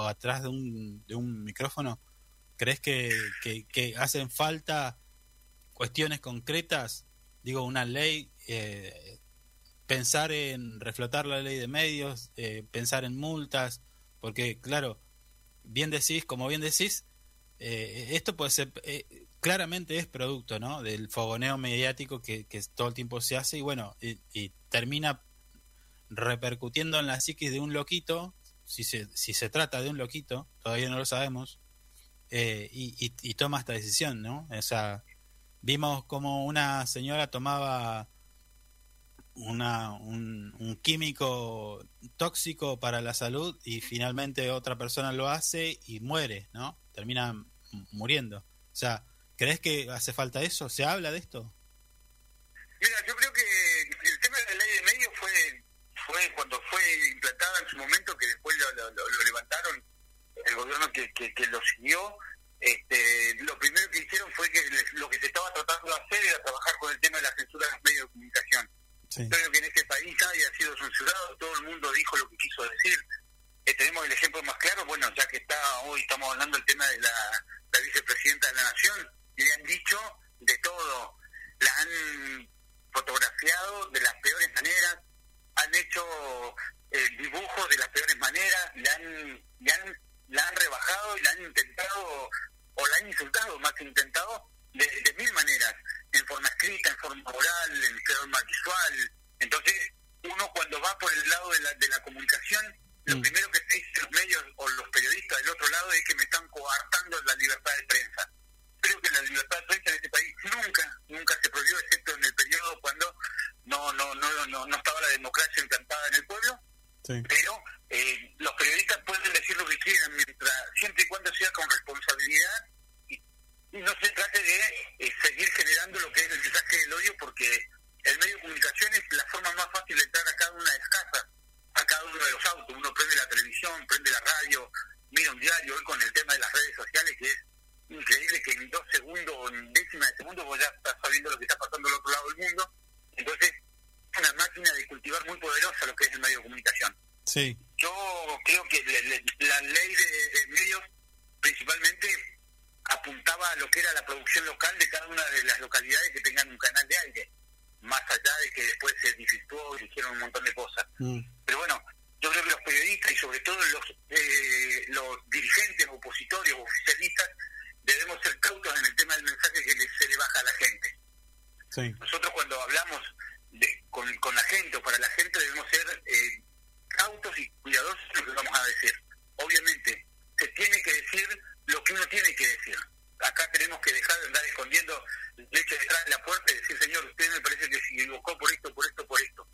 atrás de un, de un micrófono? ¿Crees que, que- que hacen falta cuestiones concretas? Digo, una ley, eh, pensar en reflotar la ley de medios, eh, pensar en multas, porque claro, bien decís, como bien decís, eh, esto puede ser, eh, claramente es producto, ¿no? Del fogoneo mediático que, todo el tiempo se hace y bueno, y, termina repercutiendo en la psiquis de un loquito si se, si se trata de un loquito, todavía no lo sabemos, eh, y toma esta decisión, ¿no? O sea, vimos como una señora tomaba una, un, un químico tóxico para la salud y finalmente otra persona lo hace y muere, ¿no? Termina muriendo. O sea, ¿crees que hace falta eso? ¿Se habla de esto? Mira, yo creo que el tema de la ley de medios fue fue cuando fue implantada en su momento, que después lo, lo- lo- lo levantaron el gobierno que, que, que lo siguió. Este, lo primero que hicieron fue que les- lo que se estaba tratando de hacer era trabajar con el tema de la censura de los medios de comunicación. Sí. Creo que en este país nadie ha sido censurado, todo el mundo dijo lo que quiso decir. Tenemos el ejemplo más claro, bueno, ya que está hoy estamos hablando del tema de la, vicepresidenta de la Nación, le han dicho de todo, la han fotografiado de las peores maneras, han hecho eh, dibujos de las peores maneras, le han, le han, la han rebajado y la han intentado, o la han insultado, más intentado, de, de mil maneras, en forma escrita, en forma oral, en forma visual. Entonces, uno cuando va por el lado de la, de la comunicación, lo Mm. primero que se dice los medios o los periodistas del otro lado es que me están coartando la libertad de prensa. Creo que la libertad de prensa en este país nunca, nunca se prohibió, excepto en el periodo cuando no, no, no, no, no estaba la democracia implantada en el pueblo, Sí. pero eh, los periodistas pueden decir lo que quieran mientras siempre y cuando sea con responsabilidad y, y no se trate de eh, seguir generando lo que es el mensaje del odio porque el medio de comunicación es la forma más fácil de entrar a cada una de las casas a cada uno de los autos uno prende la televisión prende la radio mira un diario hoy con el tema de las redes sociales que es increíble que en dos segundos o en décima de segundo vos ya estás sabiendo lo que está pasando al otro lado del mundo entonces es una máquina de cultivar muy poderosa lo que es el medio de comunicación Sí. yo creo que le- le- la ley de, de medios principalmente apuntaba a lo que era la producción local de cada una de las localidades que tengan un canal de aire, más allá de que después se disfrutó y hicieron un montón de cosas. Mm. Pero bueno, yo creo que los periodistas y sobre todo los, eh, los dirigentes opositores o oficialistas debemos ser cautos en el tema del mensaje que se le baja a la gente. Sí. Nosotros cuando hablamos de- con, con la gente o para la gente debemos ser eh, cautos y cuidadosos en lo que vamos a decir. Obviamente, se tiene que decir lo que uno tiene que decir. Acá tenemos que dejar de andar escondiendo leche detrás de la puerta y decir, señor, usted me parece que se equivocó por esto, por esto, por esto.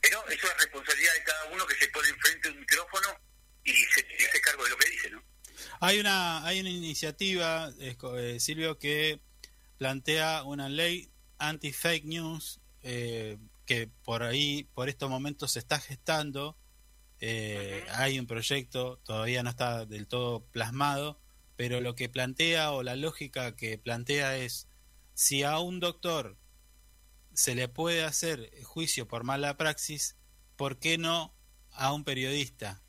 Pero eso es responsabilidad de cada uno que se pone enfrente de un micrófono y se, se hace cargo de lo que dice, ¿no? Hay una, hay una iniciativa, esco- eh, Silvio, que plantea una ley anti-fake news eh, que por ahí, por estos momentos se está gestando. Eh, Hay un proyecto, todavía no está del todo plasmado, pero lo que plantea o la lógica que plantea es, si a un doctor se le puede hacer juicio por mala praxis, ¿por qué no a un periodista?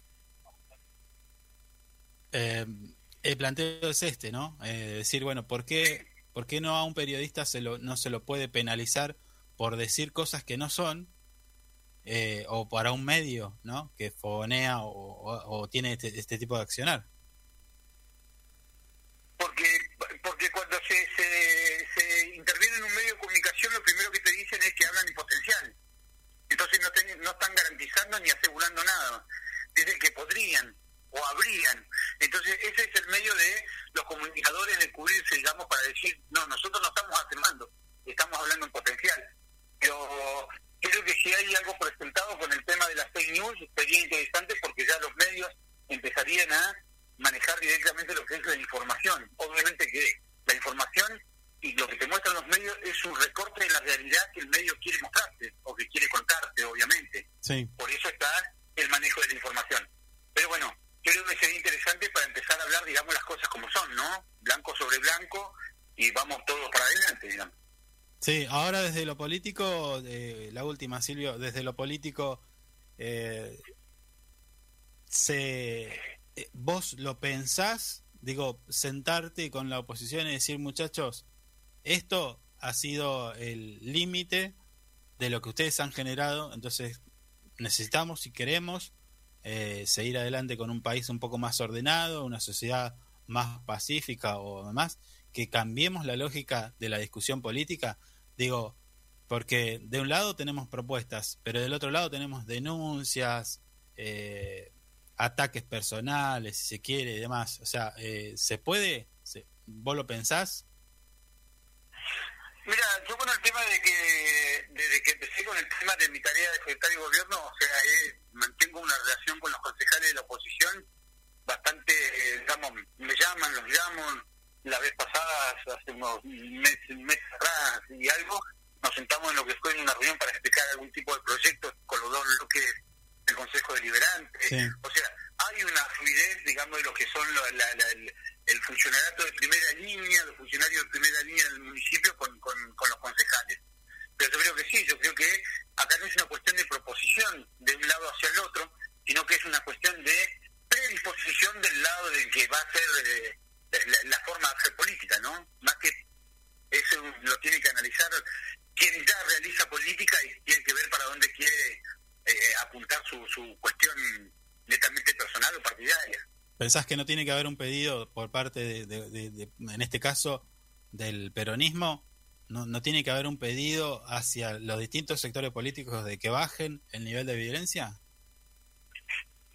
Eh, el planteo es este, ¿no? Eh, decir, bueno, ¿por qué, ¿por qué no a un periodista se lo, no se lo puede penalizar por decir cosas que no son? Eh, o para un medio, ¿no? Que fonea o tiene este, este tipo de accionar. porque porque cuando se, se, se interviene en un medio de comunicación lo primero que te dicen es que hablan en potencial entonces no, ten- no están garantizando ni asegurando nada dicen que podrían o habrían entonces ese es el medio de los comunicadores de cubrirse digamos para decir no nosotros no estamos afirmando estamos hablando en potencial pero creo que si hay algo presentado con el tema de las fake news sería interesante porque ya los medios empezarían a manejar directamente lo que es la información. Obviamente que la información y lo que te muestran los medios es un recorte de la realidad que el medio quiere mostrarte o que quiere contarte, obviamente. Sí. Por eso está el manejo de la información. Pero bueno, yo creo que sería interesante para empezar a hablar, digamos, las cosas como son, ¿no? Blanco sobre blanco y vamos todos para adelante, digamos. Sí, ahora desde lo político, eh, la última, Silvio, desde lo político, eh, se, ¿vos lo pensás? Digo, sentarte con la oposición y decir, muchachos, esto ha sido el límite de lo que ustedes han generado, entonces necesitamos, si queremos, eh, seguir adelante con un país un poco más ordenado, una sociedad más pacífica o demás, que cambiemos la lógica de la discusión política. Digo, porque de un lado tenemos propuestas, pero del otro lado tenemos denuncias, eh, ataques personales, si se quiere y demás. O sea, eh, ¿se puede? ¿Se- ¿Vos lo pensás? Mira, yo con el tema de que desde que empecé con el tema de mi tarea de secretario de gobierno, o sea, eh, mantengo una relación con los concejales de la oposición bastante, eh, digamos, me llaman, los llamo, la vez pasada, hace unos meses, meses atrás y algo, nos sentamos en lo que fue en una reunión para explicar algún tipo de proyecto con los dos bloques del Consejo Deliberante. Sí. O sea, hay una fluidez, digamos, de lo que son lo- la- la- el, el funcionariado de primera línea, los funcionarios de primera línea del municipio con, con, con los concejales. Pero yo creo que sí, yo creo que acá no es una cuestión de proposición de un lado hacia el otro, sino que es una cuestión de predisposición del lado del que va a ser eh, la, la forma de hacer política, ¿no? Más que eso lo tiene que analizar quien ya realiza política y tiene que ver para dónde quiere eh, apuntar su, su cuestión netamente personal o partidaria. ¿Pensás que no tiene que haber un pedido por parte, de, de- de- de- en este caso, del peronismo? ¿No, ¿No tiene que haber un pedido hacia los distintos sectores políticos de que bajen el nivel de violencia?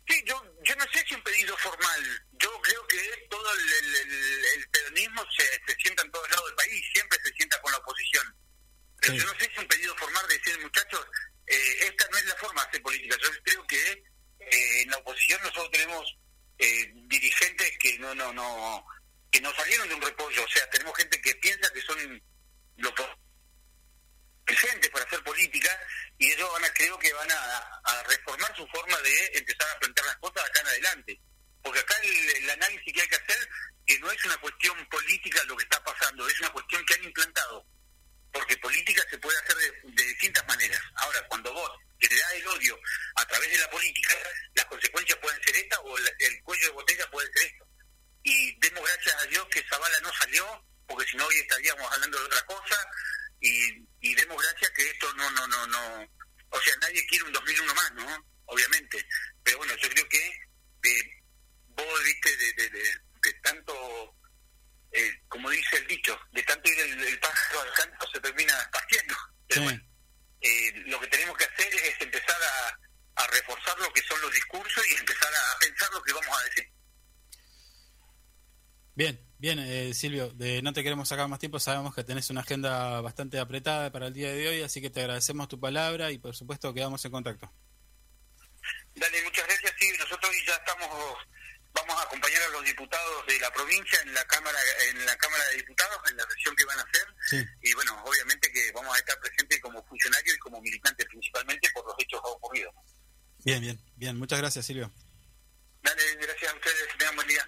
Sí, yo, yo no sé si un pedido formal. Yo creo que todo el, el- el- el peronismo se, se sienta en todos lados del país, siempre se sienta con la oposición. Pero Sí. yo no sé si un pedido formal de decir, muchachos, eh, esta no es la forma de hacer política. Yo creo que eh, en la oposición nosotros tenemos eh, dirigentes que no, no, no, que no salieron de un repollo. O sea, tenemos gente que piensa que son los presentes para hacer política y ellos van a, creo que van a, reformar su forma de empezar a plantear las cosas acá en adelante. Porque acá el, el análisis que hay que hacer, que no es una cuestión política lo que está pasando, es una cuestión que han implantado. Porque política se puede hacer de, de distintas maneras. Ahora, cuando vos generás el odio a través de la política, las consecuencias pueden ser estas o el cuello de botella puede ser esto. Y demos gracias a Dios que Zavala no salió, porque si no hoy estaríamos hablando de otra cosa, y, demos gracias que esto no, no, no, no, o sea, nadie quiere un 2001 más, ¿no? Obviamente, pero bueno, yo creo que eh, vos viste de, de tanto, eh, como dice el dicho, de tanto ir el, el pájaro al canto se termina partiendo. Pero Sí. bueno, eh, lo que tenemos que hacer es empezar a, a reforzar lo que son los discursos y empezar a pensar lo que vamos a decir. Bien, bien, eh, Silvio, de, no te queremos sacar más tiempo, sabemos que tenés una agenda bastante apretada para el día de hoy, así que te agradecemos tu palabra y por supuesto quedamos en contacto. Dale, muchas gracias. Sí, nosotros ya estamos, vamos a acompañar a los diputados de la provincia en la cámara, en la cámara de diputados, en la sesión que van a hacer. Sí. Y bueno, obviamente que vamos a estar presentes como funcionarios y como militantes, principalmente por los hechos ocurridos. Bien, bien, bien, muchas gracias, Silvio. Dale, gracias a ustedes, tengan buen día.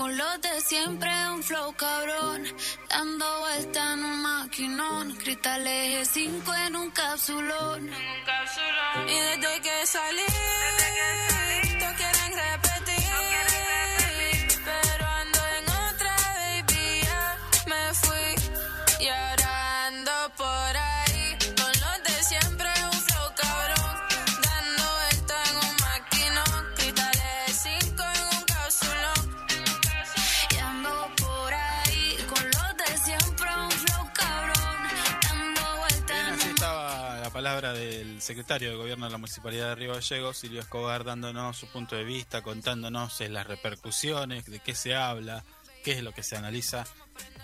Con los de siempre, un flow cabrón. Dando vuelta en un maquinón. Cristal eje 5 en un capsulón. Y desde que salí, todos quieren repetir. Pero ando en otra, baby, ya me fui. Y palabra del secretario de Gobierno de la Municipalidad de Río Gallegos, Silvio Escobar, dándonos su punto de vista, contándonos eh, las repercusiones, de qué se habla, qué es lo que se analiza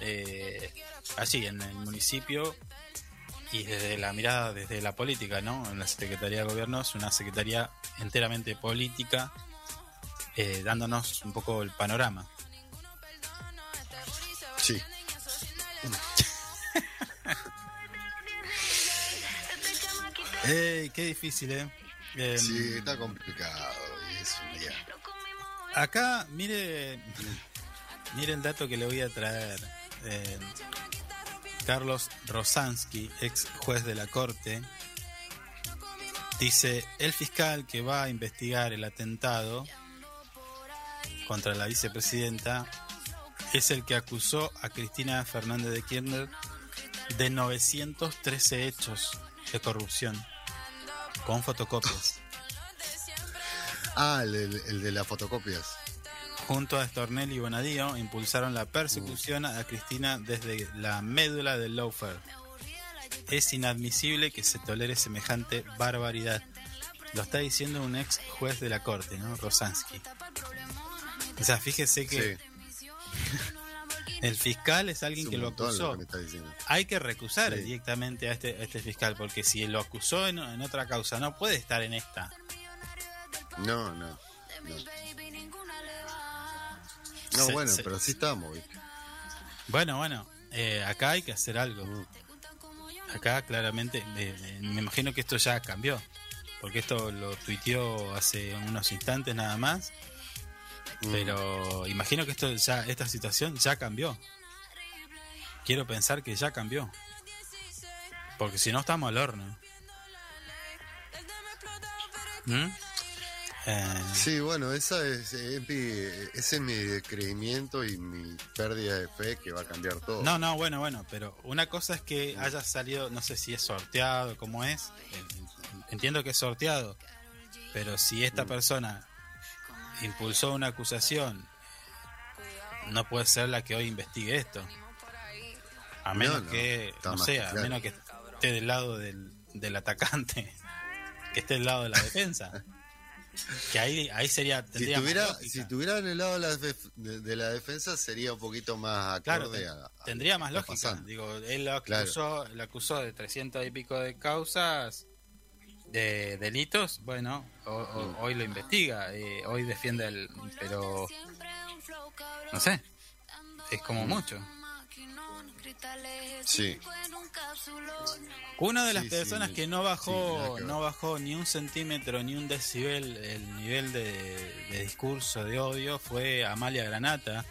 eh, allí en el municipio y desde la mirada, desde la política, ¿no? En la Secretaría de Gobierno es una secretaría enteramente política, eh, dándonos un poco el panorama. Sí. ¡Ey, qué difícil, eh! Em, Sí, está complicado. y es un día. Acá, mire, mire el dato que le voy a traer. Eh, Carlos Rosansky, ex juez de la corte, dice, el fiscal que va a investigar el atentado contra la vicepresidenta es el que acusó a Cristina Fernández de Kirchner de 913 hechos de corrupción con fotocopias. Ah, el, de las fotocopias. junto a Stornelli y Bonadío, impulsaron la persecución a Cristina desde la médula del lawfare. Es inadmisible que se tolere semejante barbaridad. Lo está diciendo un ex juez de la corte, ¿no? Rosansky. O sea, fíjese que Sí, el fiscal es alguien que lo acusó. que. Hay que recusar Sí. directamente a este, a este fiscal, porque si lo acusó en, en otra causa, no puede estar en esta. No, no. No, No, Se- bueno, se- pero sí estamos, ¿viste? Bueno, bueno, eh, acá hay que hacer algo. Mm. Acá claramente, eh, eh, me imagino que esto ya cambió, porque esto lo tuiteó hace unos instantes nada más, Mm. pero imagino que esto ya, esta situación ya cambió. Quiero pensar que ya cambió, porque si no estamos al horno. ¿Mm? Eh, Sí, bueno, esa es, ese es mi creimiento y mi pérdida de fe que va a cambiar todo. No, no, bueno, bueno, pero una cosa es que haya salido, no sé si es sorteado, cómo es, entiendo que es sorteado, pero si esta Mm. persona impulsó una acusación, no puede ser la que hoy investigue esto. A menos no, que, no que a claro. menos que esté del lado del, del atacante, que esté del lado de la defensa. Que ahí, ahí sería, si tuviera, si estuviera en el lado de la, de, de la defensa sería un poquito más Claro, acorde a, a tendría más lógica. pasando. Digo, él lo Claro. acusó, lo acusó de 300 y pico de causas de delitos. Bueno, o- o- Mm. hoy lo investiga, eh, hoy defiende el. Pero. No sé. Es como Mm. mucho. Sí, Una de las Sí, personas sí, que no bajó, no bajó ni un centímetro ni un decibel el nivel de, de discurso de odio fue Amalia Granata,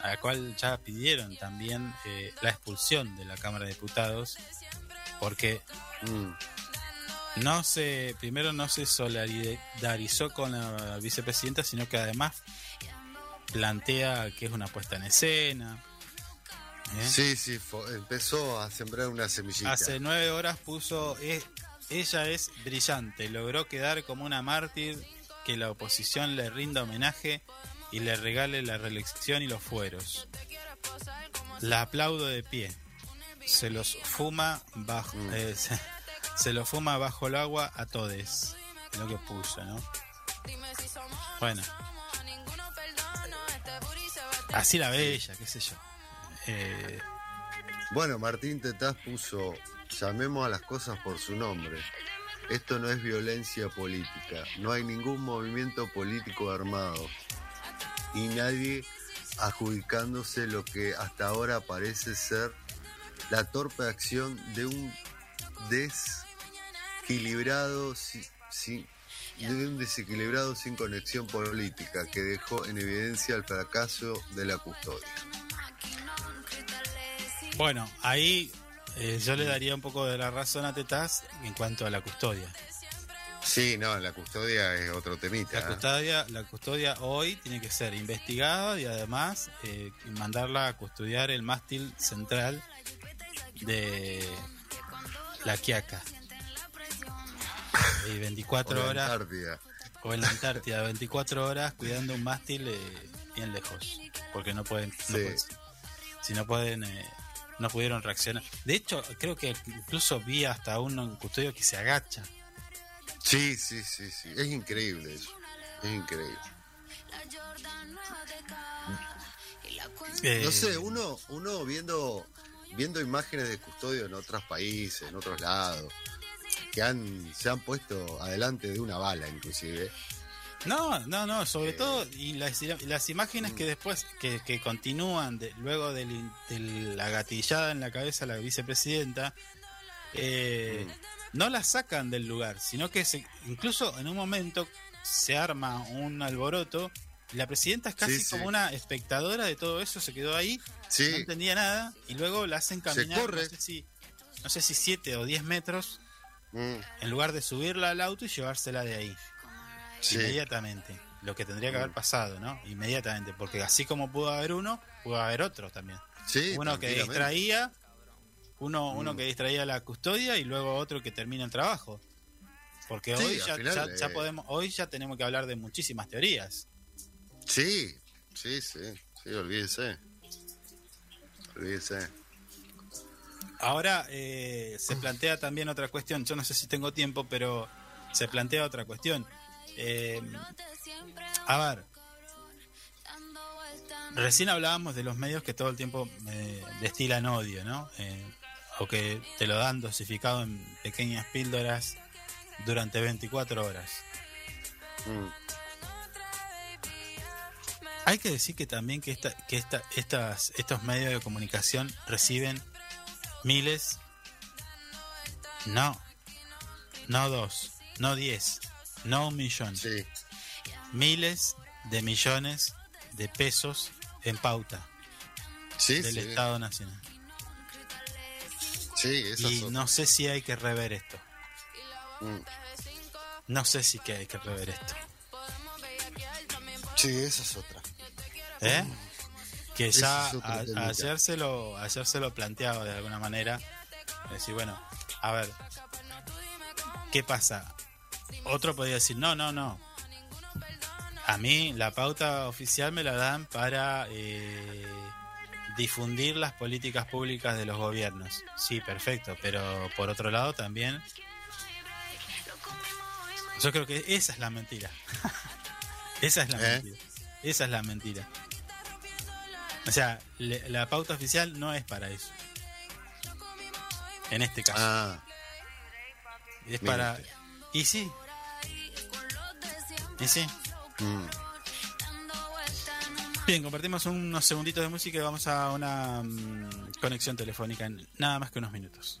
a la cual ya pidieron también eh, la expulsión de la Cámara de Diputados, porque Mm, no se, primero no se solidarizó con la vicepresidenta, sino que además plantea que es una puesta en escena. ¿eh? sí, sí, empezó a sembrar una semillita. Hace nueve horas puso, "Es- ella es brillante, logró quedar como una mártir, que la oposición le rinda homenaje y le regale la reelección y los fueros. La aplaudo de pie. Se los fuma bajo, Mm. eh, se, se lo fuma bajo el agua a todes. Es Lo que puso, ¿no? Bueno. Así la ve ella, qué sé yo. Eh, Bueno, Martín Tetaz puso, llamemos a las cosas por su nombre. Esto no es violencia política, no hay ningún movimiento político armado y nadie adjudicándose lo que hasta ahora parece ser la torpe acción de un desequilibrado si- si- de un desequilibrado sin conexión política que dejó en evidencia el fracaso de la custodia. Bueno, ahí eh, yo le daría un poco de la razón a Tetaz en cuanto a la custodia. Sí, no, la custodia es otro temita. La ¿eh? custodia, la custodia hoy tiene que ser investigada y además eh, mandarla a custodiar el mástil central de la Quiaca. Y 24 O la horas, Antártida. o en la Antártida, 24 horas cuidando un mástil eh, bien lejos. Porque no pueden, no Sí. pueden- si no pueden, eh, no pudieron reaccionar. De hecho, creo que incluso vi hasta uno en custodio que se agacha. Sí, sí, sí, sí. Es increíble eso. Es increíble. Eh, No sé, uno, uno viendo, viendo imágenes de custodio en otros países, en otros lados, que han, se han puesto adelante de una bala, inclusive. No, no, no, sobre Eh, todo, y las, las imágenes que después, que, que continúan de- luego de la gatillada en la cabeza de la vicepresidenta, eh, no las sacan del lugar, sino que se, incluso en un momento se arma un alboroto, la presidenta es casi Sí, sí. como una espectadora de todo eso, se quedó ahí, Sí, no entendía nada, y luego la hacen caminar, corre. no sé si, no sé si siete o diez metros, mm, en lugar de subirla al auto y llevársela de ahí sí, inmediatamente. Lo que tendría que haber pasado, ¿no? Inmediatamente. Porque así como pudo haber uno, pudo haber otro también. sí, uno que distraía, uno, uno Mm. que distraía la custodia y luego otro que termina el trabajo. Porque Sí, hoy al ya, final, ya- ya eh, podemos, hoy ya tenemos que hablar de muchísimas teorías. Sí, Sí, sí, sí, olvídese. Olvídese. Ahora eh, se plantea también otra cuestión. Yo no sé si tengo tiempo, pero se plantea otra cuestión. Eh, a ver, recién hablábamos de los medios que todo el tiempo eh, destilan odio, ¿no? Eh, o que te lo dan dosificado en pequeñas píldoras durante 24 horas. Mm. Hay que decir que también que, esta, que esta, estas, estos medios de comunicación reciben miles, no, no dos, no diez, no un millón, Sí, miles de millones de pesos en pauta sí, del sí. Estado Nacional. Sí, Y no sé si hay que rever esto. Mm. No sé si que hay que rever esto. Sí, esa es otra. ¿Eh? Que ya es otro a- temita. hacérselo, hacérselo planteado de alguna manera. Decir, bueno, a ver, ¿qué pasa? Otro podría decir, no, no, no. A mí la pauta oficial me la dan para eh, difundir las políticas públicas de los gobiernos. Sí, perfecto, pero por otro lado también... Yo creo que esa es la mentira. esa es la ¿Eh? mentira. Esa es la mentira. O sea, le- la pauta oficial no es para eso. En este caso. Ah, es para... usted. Y sí. Y sí. mm. Bien, compartimos unos segunditos de música y vamos a una mm, conexión telefónica en nada más que unos minutos.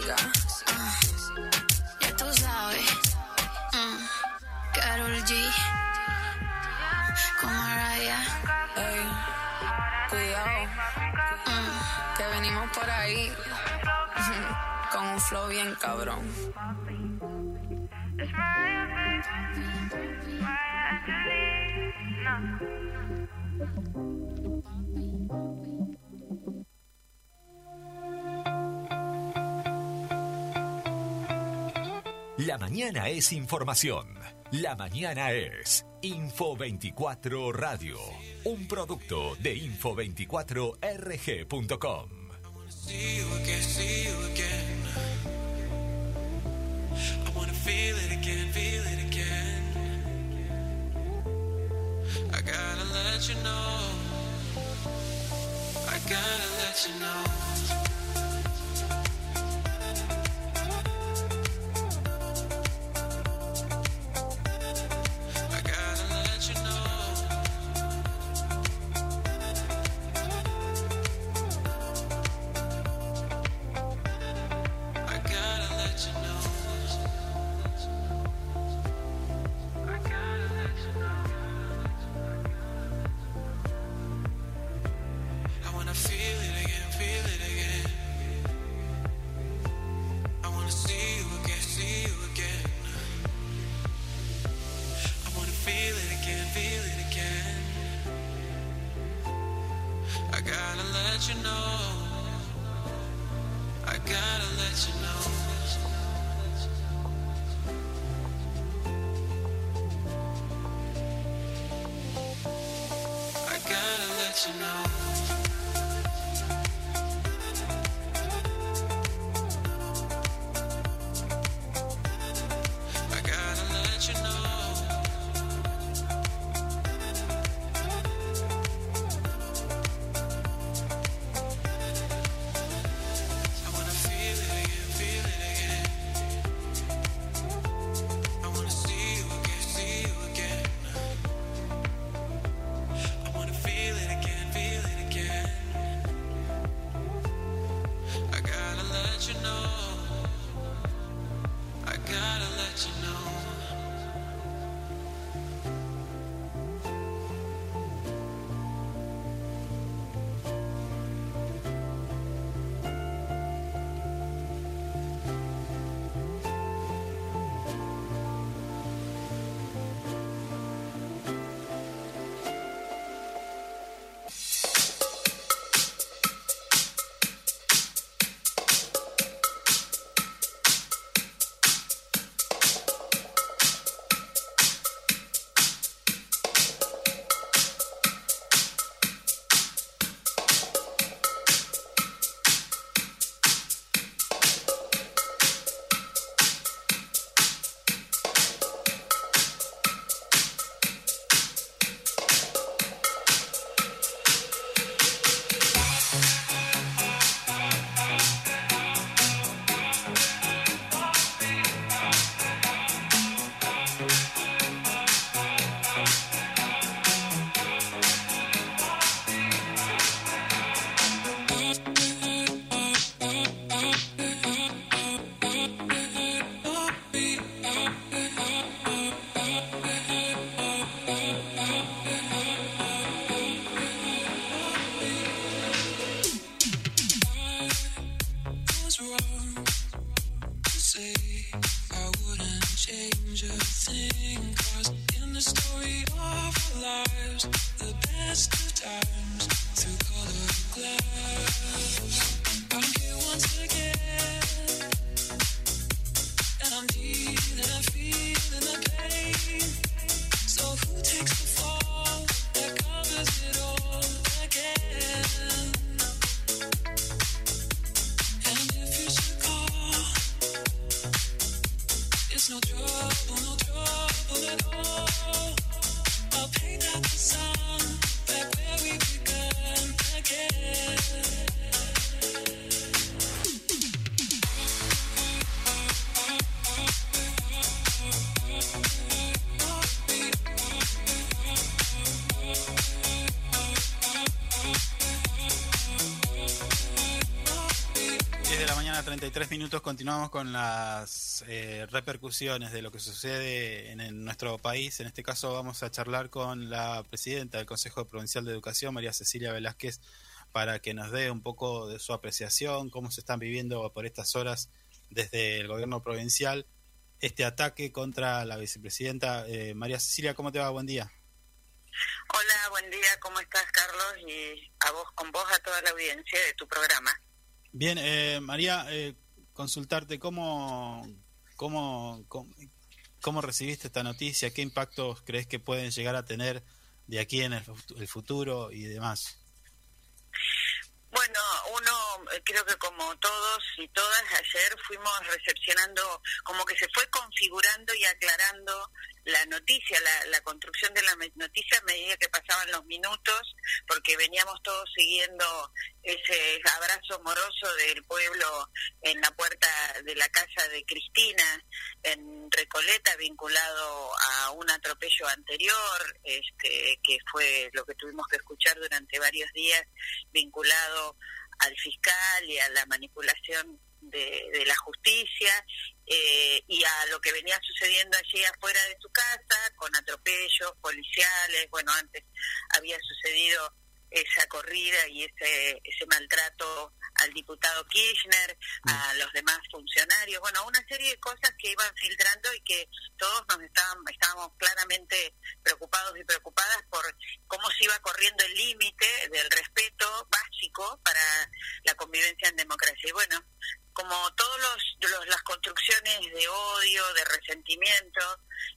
ya tú sabes. Mm, Carol G. como Mariah. Hey, cuidado. Mm. Que venimos por ahí. Con un flow bien cabrón. La mañana es información. La mañana es Info24 Radio, un producto de info24rg.com. I gotta let you know. Minutos. Continuamos con las eh, repercusiones de lo que sucede en, en nuestro país. En este caso vamos a charlar con la presidenta del Consejo Provincial de Educación, María Cecilia Velázquez, para que nos dé un poco de su apreciación, cómo se están viviendo por estas horas desde el gobierno provincial este ataque contra la vicepresidenta. Eh, María Cecilia, ¿cómo te va? Buen día. Hola, buen día, ¿cómo estás, Carlos? Y a vos, con vos, a toda la audiencia de tu programa. Bien, eh, María, eh, consultarte cómo, cómo, cómo, cómo recibiste esta noticia, qué impactos crees que pueden llegar a tener de aquí en el, el futuro y demás. Bueno, uno, creo que como todos y todas, ayer fuimos recepcionando, como que se fue configurando y aclarando la noticia, la, la construcción de la noticia a medida que pasaban los minutos, porque veníamos todos siguiendo ese abrazo amoroso del pueblo en la puerta de la casa de Cristina, en Recoleta, vinculado a un atropello anterior, este, que fue lo que tuvimos que escuchar durante varios días, vinculado al fiscal y a la manipulación de, de la justicia eh, y a lo que venía sucediendo allí afuera de su casa con atropellos policiales. Bueno, antes había sucedido esa corrida y ese, ese maltrato al diputado Kirchner, a los demás funcionarios, bueno, una serie de cosas que iban filtrando y que todos nos estaban, estábamos claramente preocupados y preocupadas por cómo se iba corriendo el límite del respeto básico para la convivencia en democracia. Y bueno, como de odio, de resentimiento,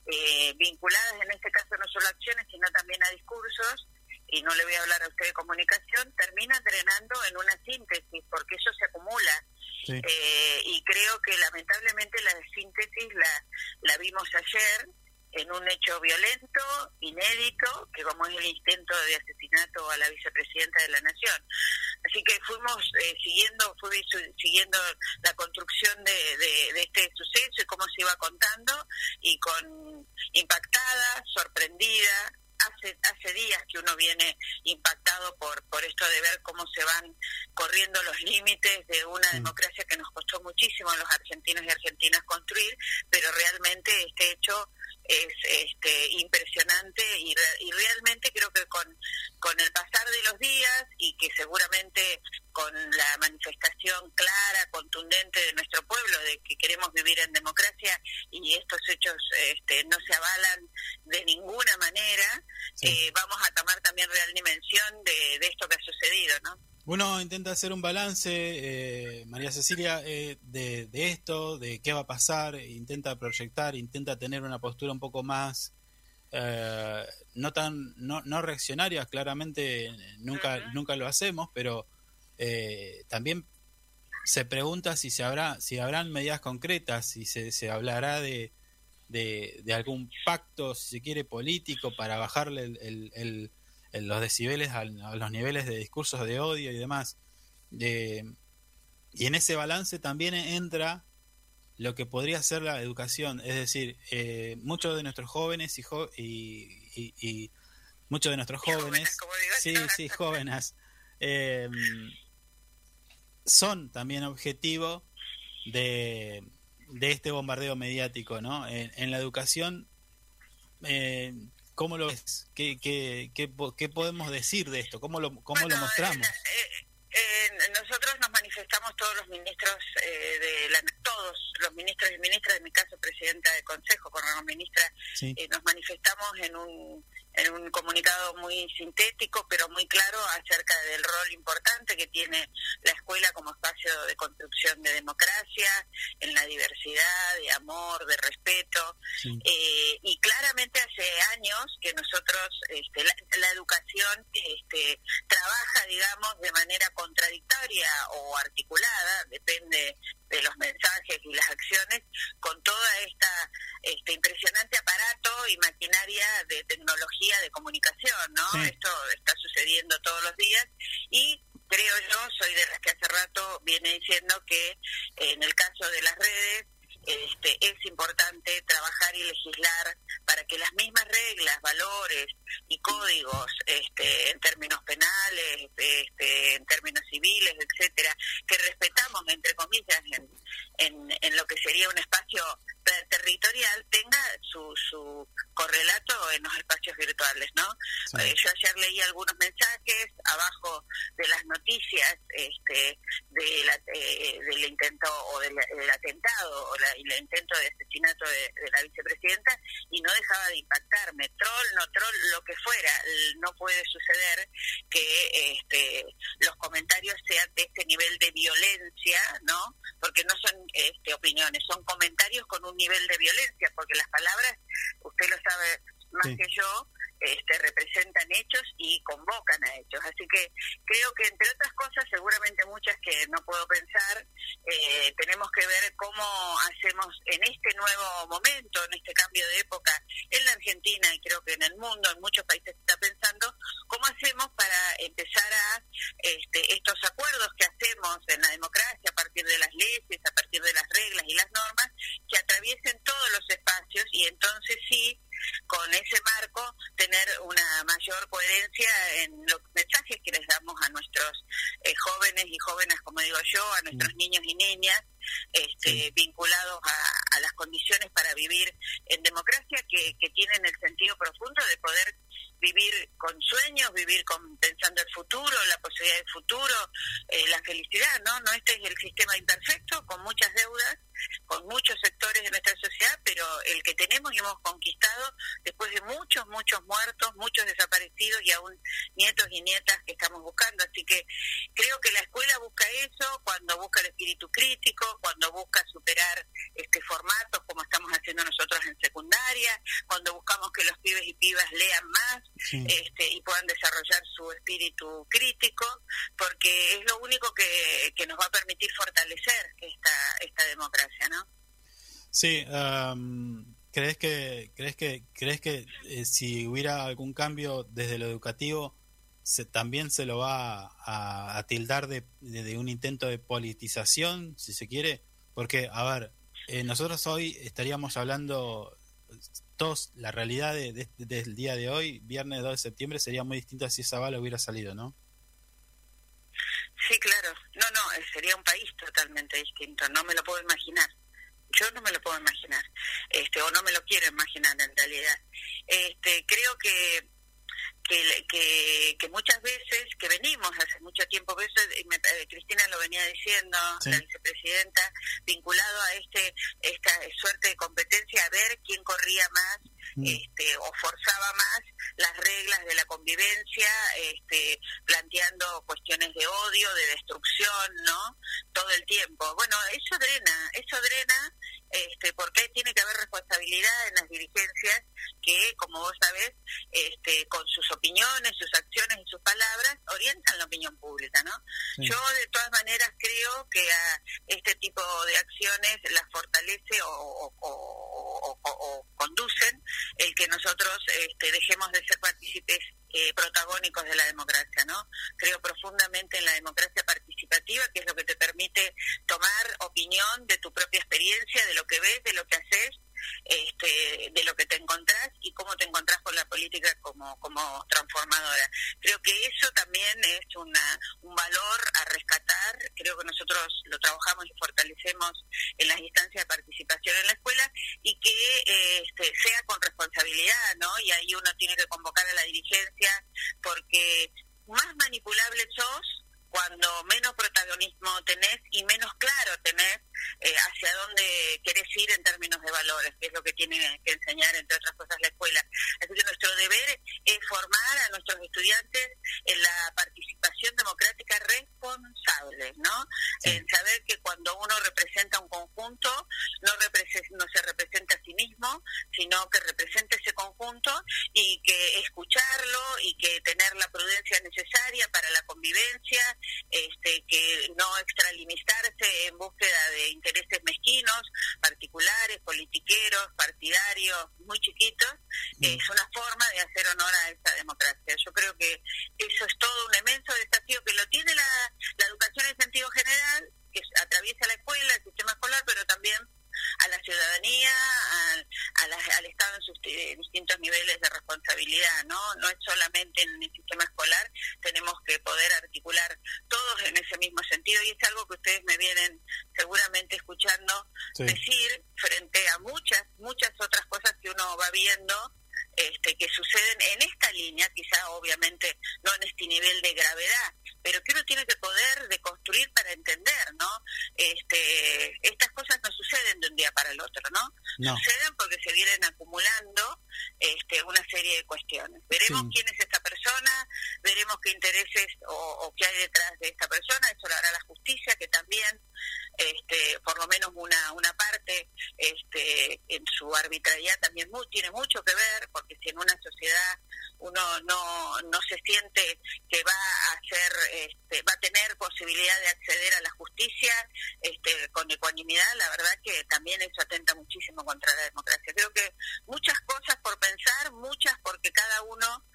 eh, vinculadas en este caso no solo a acciones, sino también a discursos, y no le voy a hablar a usted de comunicación, termina drenando en una síntesis, porque eso se acumula. Sí. Eh, y creo que lamentablemente la síntesis la, la vimos ayer en un hecho violento, inédito, que como es el intento de asesinato a la vicepresidenta de la Nación. Así que fuimos eh, siguiendo, fui siguiendo la construcción de, de- de este suceso y cómo se iba contando y con impactada, sorprendida. Hace, hace días que uno viene impactado por, por esto de ver cómo se van corriendo los límites de una democracia que nos costó muchísimo a los argentinos y argentinas construir, pero realmente este hecho es este, impresionante y, re- y realmente creo que con, con el pasar de los días y que seguramente con la manifestación clara, contundente de nuestro pueblo de que queremos vivir en democracia y estos hechos este, no se avalan de ninguna manera, eh, vamos a tomar también real dimensión de, de esto que ha sucedido, ¿no? Uno intenta hacer un balance, eh, María Cecilia, eh, de, de esto, de qué va a pasar, intenta proyectar, intenta tener una postura un poco más eh, no tan no, no reaccionaria, claramente nunca nunca lo hacemos, pero eh, también se pregunta si se habrá si habrán medidas concretas, si se, se hablará de, de, de algún pacto, si se quiere, político para bajarle el- el- el- el- los decibeles a, los niveles de discursos de odio y demás. De- y en ese balance también entra lo que podría ser la educación, es decir, eh, muchos de nuestros jóvenes y, jo- y, y- y muchos de nuestros jóvenes, sí, sí, jóvenes, eh, son también objetivo de, de este bombardeo mediático, ¿no? En, en la educación, eh, ¿cómo lo ves? ¿Qué, qué, qué, po- qué podemos decir de esto? ¿Cómo lo, cómo lo mostramos? Eh, nosotros nos manifestamos todos los ministros eh, de la, todos los ministros y ministras, en mi caso presidenta del Consejo, con la ministra, Sí. eh, nos manifestamos en un en un comunicado muy sintético pero muy claro acerca del rol importante que tiene la escuela como espacio de construcción de democracia, en la diversidad, de amor, de respeto, eh, y claramente hace años que nosotros este, la, la educación este, trabaja, digamos, de manera contradictoria o articulada, depende de los mensajes y las acciones, con toda esta este, impresionante aparato y maquinaria de tecnología de comunicación, ¿no? Esto está sucediendo todos los días y creo yo, soy de las que hace rato viene diciendo que eh, en el caso de las redes este, es importante trabajar y legislar para que las mismas reglas, valores y códigos este, en términos penales, este, en términos civiles, etcétera, que respetamos, entre comillas, en, lo que sería un espacio territorial, tenga su correlato ayer leí algunos mensajes abajo de las noticias este, de la- eh, del intento o del, del atentado o la- el intento de asesinato de, de la vicepresidenta y no dejaba de impactarme. Troll, no troll, lo que fuera. No puede suceder que este, los comentarios sean de este nivel de violencia, ¿no? Porque no son este, opiniones, son comentarios con un nivel de violencia, porque las palabras, usted lo sabe más Sí. que yo, este, representan hechos y convocan a hechos. Así que creo que, entre otras cosas, seguramente muchas que no puedo pensar, eh, tenemos que ver cómo hacemos en este nuevo momento, en este cambio de época, en la Argentina y creo que en el mundo, en muchos países se está pensando, cómo hacemos para empezar a este, estos acuerdos que hacemos en la democracia a partir de las leyes, a partir de las reglas y las normas, que atraviesen todos los espacios y entonces sí, con ese marco, tener una mayor coherencia en los mensajes que les damos a nuestros eh, jóvenes y jóvenes, como digo yo, a nuestros niños y niñas, este, vinculados a, a las condiciones para vivir en democracia que, que tienen el sentido profundo de poder vivir con sueños, vivir con pensando el futuro, la posibilidad del futuro, eh, la felicidad, ¿no? No este es el sistema imperfecto, con muchas deudas, con muchos sectores de nuestra sociedad, pero el que tenemos y hemos conquistado después de muchos, muchos muertos, muchos desaparecidos y aún nietos y nietas que estamos buscando. Así que creo que la escuela busca eso cuando busca el espíritu crítico, cuando busca superar este formatos como estamos haciendo nosotros en secundaria, cuando buscamos que los pibes y pibas lean más este, y puedan desarrollar su espíritu crítico, porque es lo único que, que nos va a permitir fortalecer esta, esta democracia, Sí, am, ¿crees que crees que crees que eh, si hubiera algún cambio desde lo educativo se, también se lo va a, tildar de, de- un intento de politización, si se quiere? Porque, a ver, eh, nosotros hoy estaríamos hablando todos, la realidad de- del día de hoy, viernes 2 de septiembre, sería muy distinta si esa bala hubiera salido, ¿no? Sí, claro. No, no, eh, sería un país totalmente distinto. No me lo puedo imaginar. Yo no me lo puedo imaginar. Este, o no me lo quiero imaginar en realidad. Este, creo que que, que, que muchas veces, que venimos hace mucho tiempo, eso eh, me- eh, Cristina lo venía diciendo, Sí. la vicepresidenta, vinculado a este esta suerte de competencia, a ver quién corría más este, o forzaba más las reglas de la convivencia, este, planteando cuestiones de odio, de destrucción, ¿no? Todo el tiempo. Bueno, eso drena, eso drena, este, porque tiene que haber responsabilidad en las dirigencias que, como vos sabés, este, con sus opiniones, sus acciones y sus palabras, orientan la opinión pública, ¿no? Sí. Yo, de todas maneras, creo que a este tipo de acciones las fortalece o, o- o- o- o conducen el que nosotros este, dejemos de ser partícipes eh, protagónicos de la democracia, ¿no? Creo profundamente en la democracia participativa, que es lo que te permite tomar opinión de tu propia experiencia, de lo que ves, de lo que haces, este, de lo que te encontrás y cómo te encontrás con la política como, como transformadora. Creo que eso también es una, un valor a rescatar, creo que nosotros lo trabajamos y fortalecemos en las instancias de participación en la escuela y que este, sea con responsabilidad, ¿no? Y ahí uno tiene que convocar a la dirigencia porque más manipulable sos cuando menos protagonismo tenés y menos claro tenés eh, hacia dónde querés ir en términos de valores, que es lo que tiene que enseñar, entre otras cosas, la escuela. Así que nuestro deber es formar a nuestros estudiantes en la participación democrática responsable, ¿no? En saber que cuando uno representa un conjunto, no, no se representa a sí mismo, sino que representa ese conjunto y que escucharlo y que tener la prudencia necesaria para la convivencia, este, que no extralimitarse en búsqueda de intereses mezquinos, particulares, politiqueros, partidarios, muy chiquitos, es una forma de hacer honor a esa democracia. Yo creo que eso es todo un inmenso desafío que lo tiene la, la educación en sentido general, que atraviesa la escuela, el sistema escolar, pero también a la ciudadanía, al, a la- al Estado en sus eh, distintos niveles de responsabilidad, ¿no? No es solamente en el sistema escolar, tenemos que poder articular todos en ese mismo sentido y es algo que ustedes me vienen seguramente escuchando Sí. decir frente a muchas, muchas otras cosas que uno va viendo este, que suceden en esta línea, quizá obviamente no en este nivel de gravedad, pero que uno tiene que poder deconstruir para entender, ¿no? Este, estas cosas no suceden de un día para el otro, ¿no? No. Suceden porque se vienen acumulando este, una serie de cuestiones. Veremos Sí. quién es esta persona, veremos qué intereses o, o qué hay detrás de esta persona, eso lo hará la justicia, que también, este, por lo menos una, una parte, este, en su arbitrariedad también mu- tiene mucho que ver, porque si en una sociedad uno no, no se siente que va a ser, este, va a tener posibilidad de acceder a la justicia este, con ecuanimidad, la verdad que también eso atenta muchísimo contra la democracia. Creo que muchas cosas por pensar, muchas porque cada uno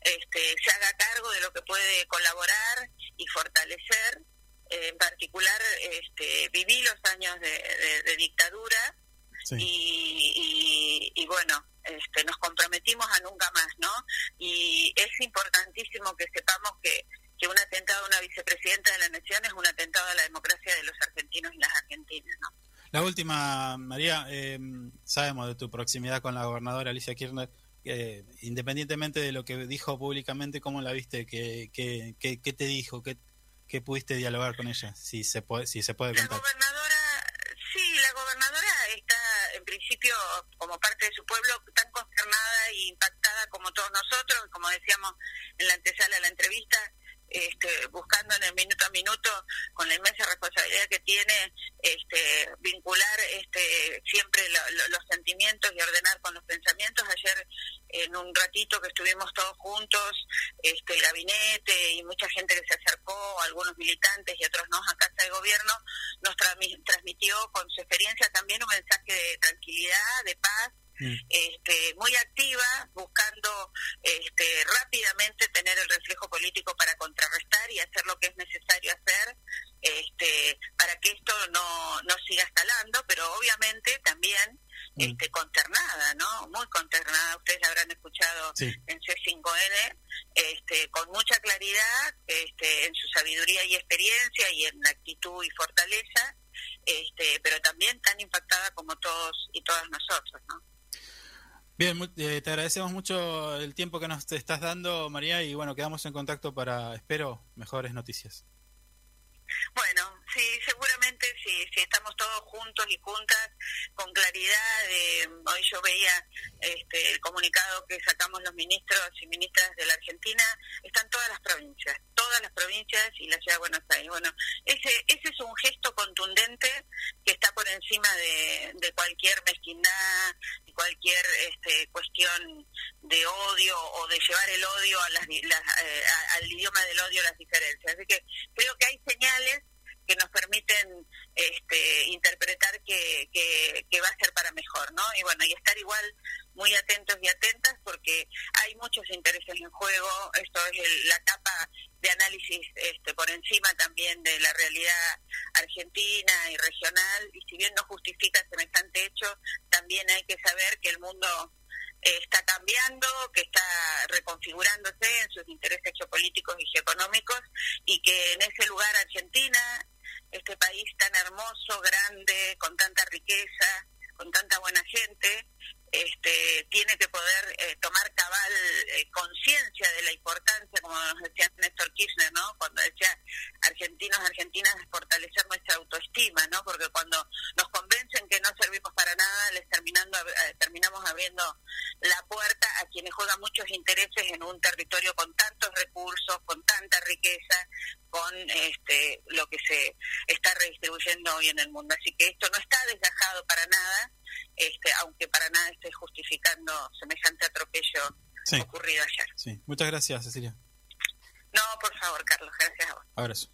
este, se haga cargo de lo que puede colaborar y fortalecer. Eh, en particular, este, viví los años de, de- de dictadura Sí. y, y- y bueno, este, nos comprometimos a nunca más, ¿no? Y es importantísimo que sepamos que, que un atentado a una vicepresidenta de la Nación es un atentado a la democracia de los argentinos y las argentinas, ¿no? La última, María, eh, sabemos de tu proximidad con la gobernadora Alicia Kirchner. eh, independientemente de lo que dijo públicamente, ¿cómo la viste? ¿Qué, qué, qué, qué te dijo? ¿Qué, ¿Qué pudiste dialogar con ella? Si se puede, si se puede La contar. gobernadora, sí, la gobernadora está en principio como parte de su pueblo tan consternada e impactada como todos nosotros, como decíamos en la antesala de la entrevista, este, buscando en el minuto a minuto con la inmensa responsabilidad que tiene este, vincular este, siempre lo- lo- los sentimientos y ordenar con los pensamientos. Ayer en un ratito que estuvimos todos juntos, este, el gabinete y mucha gente que se acercó, algunos militantes y otros no a casa de gobierno, nos transmi- transmitió con su experiencia también un mensaje de tranquilidad, de paz, este, muy activa, buscando este, rápidamente tener el reflejo político para contrarrestar y hacer lo que es necesario hacer este, para que esto no, no siga escalando, pero obviamente también este, consternada, ¿no? Muy consternada, ustedes la habrán escuchado Sí. en C5N, este, con mucha claridad, este, en su sabiduría y experiencia y en actitud y fortaleza, este, pero también tan impactada como todos y todas nosotros, ¿no? Bien, eh, te agradecemos mucho el tiempo que nos te estás dando, María, y bueno, quedamos en contacto para, espero, mejores noticias. Bueno, sí, seguramente si, si estamos todos juntos y juntas con claridad, eh, hoy yo veía este, el comunicado que sacamos los ministros y ministras de la Argentina, están todas las provincias, todas las provincias y la ciudad de Buenos Aires. Bueno, ese, ese es un gesto contundente que está por encima de, cualquier mezquindad cualquier este, cuestión de odio o de llevar el odio a las, las, eh, al idioma del odio las diferencias. Así que creo que hay señales que nos permiten este, interpretar que, va a ser para mejor, ¿no? Y bueno, y estar igual muy atentos y atentas porque hay muchos intereses en juego, esto es el- la capa de análisis este, por encima también de la realidad argentina y regional, y si bien no justifica semejante hecho, también hay que saber que el mundo eh, está cambiando, que está reconfigurándose en sus intereses geopolíticos y geoeconómicos y que en ese lugar Argentina, este país tan hermoso, grande, con tanta riqueza, con tanta buena gente, este, tiene que poder eh, tomar cabal eh, conciencia de la importancia, como nos decía Néstor Kirchner, ¿no? Cuando decía argentinos, argentinas, fortalecer nuestra autoestima, ¿no? Porque cuando nos convencen que no servimos para nada, les terminando, eh, terminamos abriendo la puerta a quienes juegan muchos intereses en un territorio con tantos recursos, con tanta riqueza, con este, lo que se está redistribuyendo hoy en el mundo. Así que esto no está desgajado para nada, este, aunque para nada esté justificando semejante atropello Sí, ocurrido ayer. sí. Muchas gracias, Cecilia. No, por favor, Carlos, gracias a vos. Abrazo.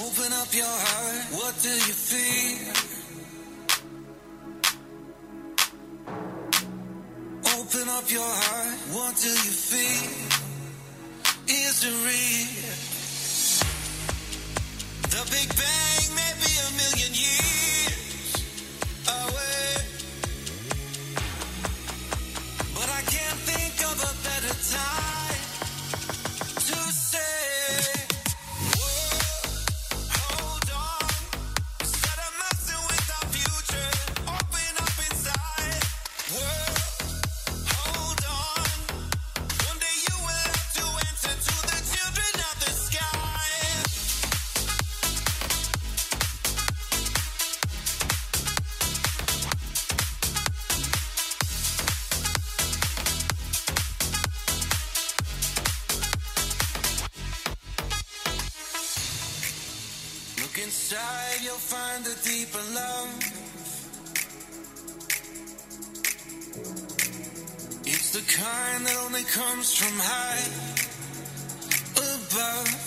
Open up your heart, what do you feel? Open up your heart, what do you feel? Is it real? The Big Bang may be a million years away, comes from high above.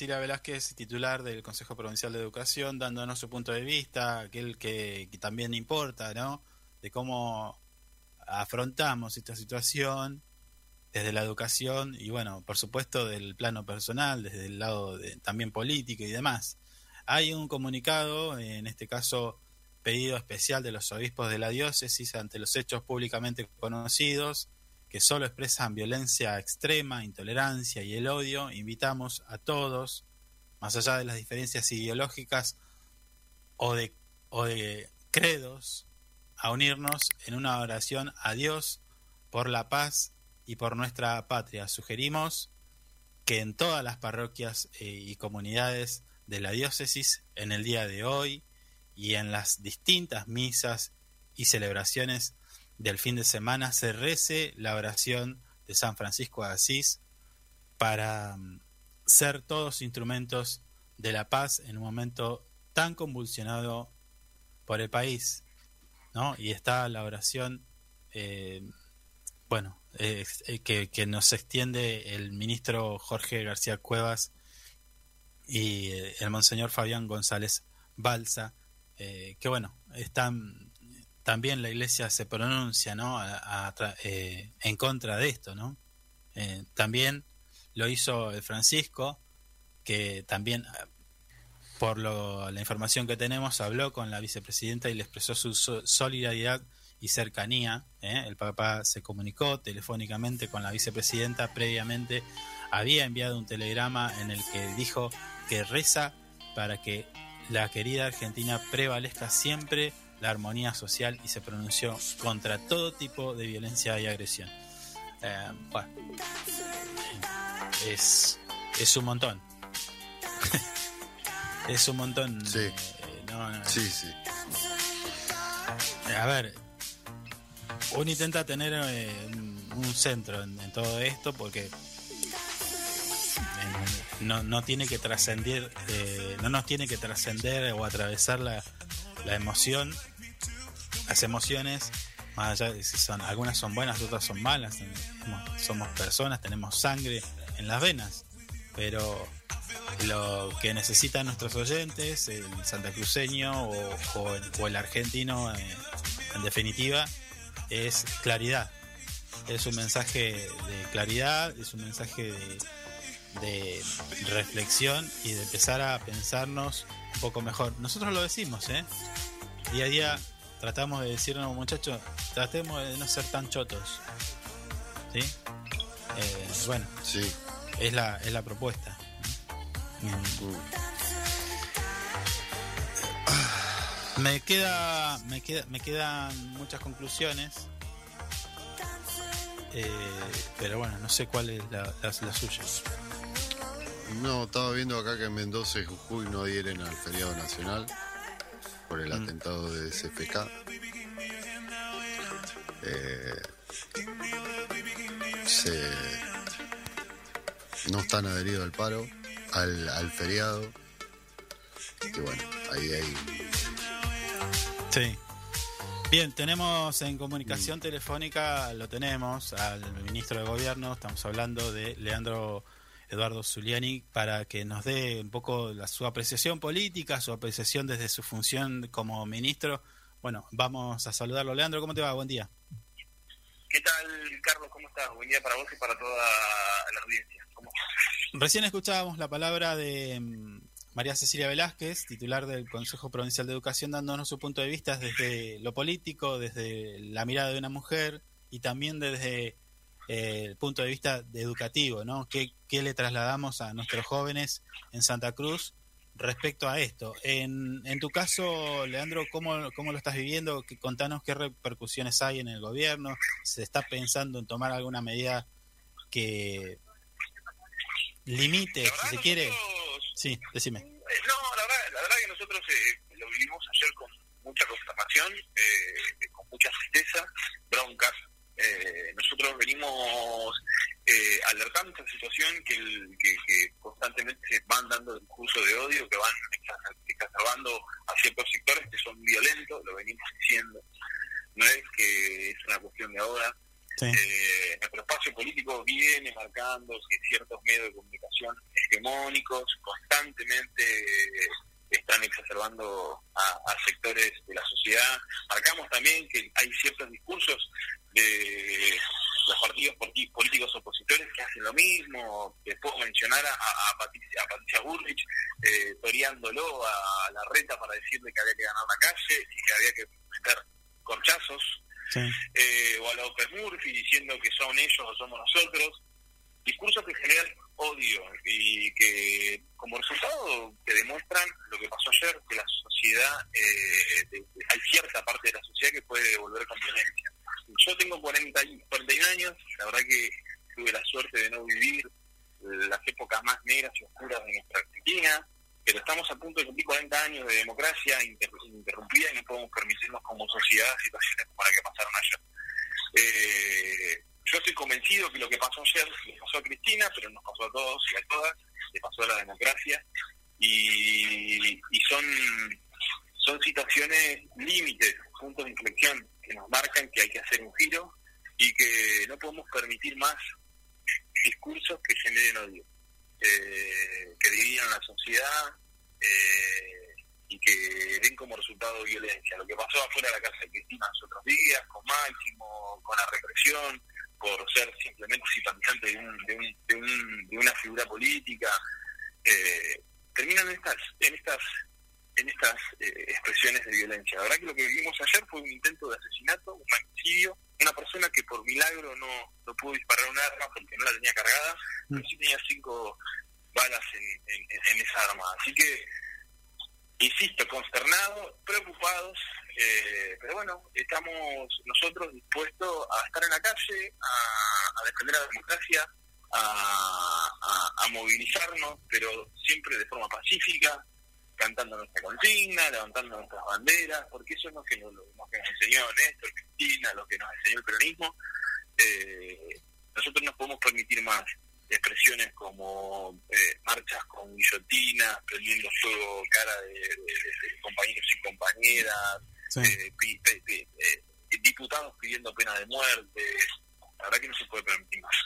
Cecilia Velázquez, titular del Consejo Provincial de Educación, dándonos su punto de vista, aquel que, que también importa, ¿no? De cómo afrontamos esta situación desde la educación y, bueno, por supuesto, del plano personal, desde el lado de- también político y demás. Hay un comunicado, en este caso pedido especial de los obispos de la diócesis ante los hechos públicamente conocidos que solo expresan violencia extrema, intolerancia y el odio, invitamos a todos, más allá de las diferencias ideológicas o de, o de credos, a unirnos en una oración a Dios por la paz y por nuestra patria. Sugerimos que en todas las parroquias eh, y comunidades de la diócesis, en el día de hoy y en las distintas misas y celebraciones del fin de semana se rece la oración de San Francisco de Asís para mm, ser todos instrumentos de la paz en un momento tan convulsionado por el país, ¿no? Y está la oración, eh, bueno, eh, que, que nos extiende el ministro Jorge García Cuevas y eh, el monseñor Fabián González Balsa, eh, que bueno, están también la iglesia se pronuncia ¿no? A- eh, en contra de esto. ¿no? Eh, también lo hizo el Francisco, que también, eh, por lo- la información que tenemos, habló con la vicepresidenta y le expresó su so- solidaridad y cercanía. ¿eh? El Papa se comunicó telefónicamente con la vicepresidenta previamente. Había enviado un telegrama en el que dijo que reza para que la querida Argentina prevalezca siempre la armonía social y se pronunció contra todo tipo de violencia y agresión. Eh, bueno, es, es un montón. es un montón. Sí. eh, no, no, Sí, sí. a ver, uno intenta tener eh, un centro en, en todo esto porque eh, no, no tiene que trascender, eh, no nos tiene que trascender o atravesar la, la emoción, las emociones, más allá de si son, algunas son buenas, otras son malas, somos- personas, tenemos sangre en las venas, pero lo que necesitan nuestros oyentes, el santacruceño o, o el, o el argentino, eh, en definitiva, es claridad. Es un mensaje de claridad, es un mensaje de, de reflexión y de empezar a pensarnos un poco mejor. Nosotros lo decimos, ¿eh? Día a día tratamos de decirnos, muchachos, tratemos de no ser tan chotos. ¿Sí? Eh, bueno, Sí. es la, es la propuesta. Mm. Me queda, me queda, me quedan muchas conclusiones, eh, pero bueno, no sé cuál es la, la, la suya. No, estaba viendo acá que en Mendoza y Jujuy no adhieren al feriado nacional por el Mm. atentado de SFK. Eh, se, no están adheridos al paro, al, al feriado. Y bueno, ahí hay. Sí. Bien, tenemos en comunicación telefónica, lo tenemos al ministro de Gobierno, estamos hablando de Leandro Eduardo Zuliani, para que nos dé un poco la, su apreciación política, su apreciación desde su función como ministro. Bueno, vamos a saludarlo. Leandro, ¿cómo te va? Buen día. ¿Qué tal, Carlos? ¿Cómo estás? Buen día para vos y para toda la audiencia. ¿Cómo Recién escuchábamos la palabra de, mm, María Cecilia Velázquez, titular del Consejo Provincial de Educación, dándonos su punto de vista desde lo político, desde la mirada de una mujer y también desde eh, el punto de vista de educativo, ¿no? ¿Qué, ¿Qué le trasladamos a nuestros jóvenes en Santa Cruz respecto a esto? En, en tu caso, Leandro, ¿cómo, ¿cómo lo estás viviendo? ¿Qué- Contanos qué repercusiones hay en el gobierno. ¿Se está pensando en tomar alguna medida que limite, si se quiere? Sí, decime. Eh, No, la verdad, la verdad que nosotros eh, lo vivimos ayer con mucha consternación, eh, con mucha tristeza, broncas. Eh, nosotros venimos eh, alertando esta situación que, el- que, que constantemente se van dando discursos de odio, que van exa- exacerbando a ciertos sectores que son violentos, lo venimos diciendo. No es que es una cuestión de ahora, eh, nuestro espacio político viene marcando que ciertos medios de comunicación hegemónicos constantemente eh, están exacerbando a, a sectores de la sociedad. Marcamos también que hay ciertos discursos de los partidos políticos opositores que hacen lo mismo. Les puedo mencionar a, a Patricia, a Patricia Bullrich eh, toreándolo a la reta para decirle que había que ganar la calle y que había que meter corchazos eh, o a la López Murphy diciendo que son ellos o somos nosotros, discursos que generan odio y que como resultado te demuestran lo que pasó ayer, que la sociedad, eh, de- de- hay cierta parte de la sociedad que puede volver con violencia. Yo tengo 40, y- 41 años, la verdad que tuve la suerte de no vivir las épocas más negras y oscuras de nuestra Argentina, pero estamos a punto de cumplir 40 años de democracia inter- interrumpida y no podemos permitirnos como sociedad situaciones como la que pasaron ayer. Eh, yo estoy convencido que lo que pasó ayer le pasó a Cristina, pero nos pasó a todos y a todas, le pasó a la democracia y, y son, son situaciones límites, puntos de inflexión que nos marcan que hay que hacer un giro y que no podemos permitir más discursos que generen odio, eh, que dividan la sociedad eh, y que den como resultado violencia. Lo que pasó afuera de la casa de Cristina los otros días, con Máximo, con la represión, por ser simplemente simpatizante de, un, de, un, de, un- de una figura política, eh, terminan en estas, en estas en estas eh, expresiones de violencia. La verdad que lo que vivimos ayer fue un intento de asesinato, un magnicidio, una persona que por milagro no, no pudo disparar un arma porque no la tenía cargada, pero sí tenía cinco balas en, en- en esa arma. Así que, insisto, consternados, preocupados, eh, pero bueno, estamos nosotros dispuestos a estar en la calle, a, defender la democracia, a movilizarnos, pero siempre de forma pacífica, cantando nuestra consigna, levantando nuestras banderas, porque eso es lo que nos, lo que nos enseñó Néstor, Cristina, lo que nos enseñó el peronismo. Eh, nosotros no podemos permitir más expresiones como eh, marchas con guillotinas, prendiendo fuego cara de, de- de- de compañeros y compañeras, eh, pi- diputados pidiendo pena de muerte. La verdad que no se puede permitir más.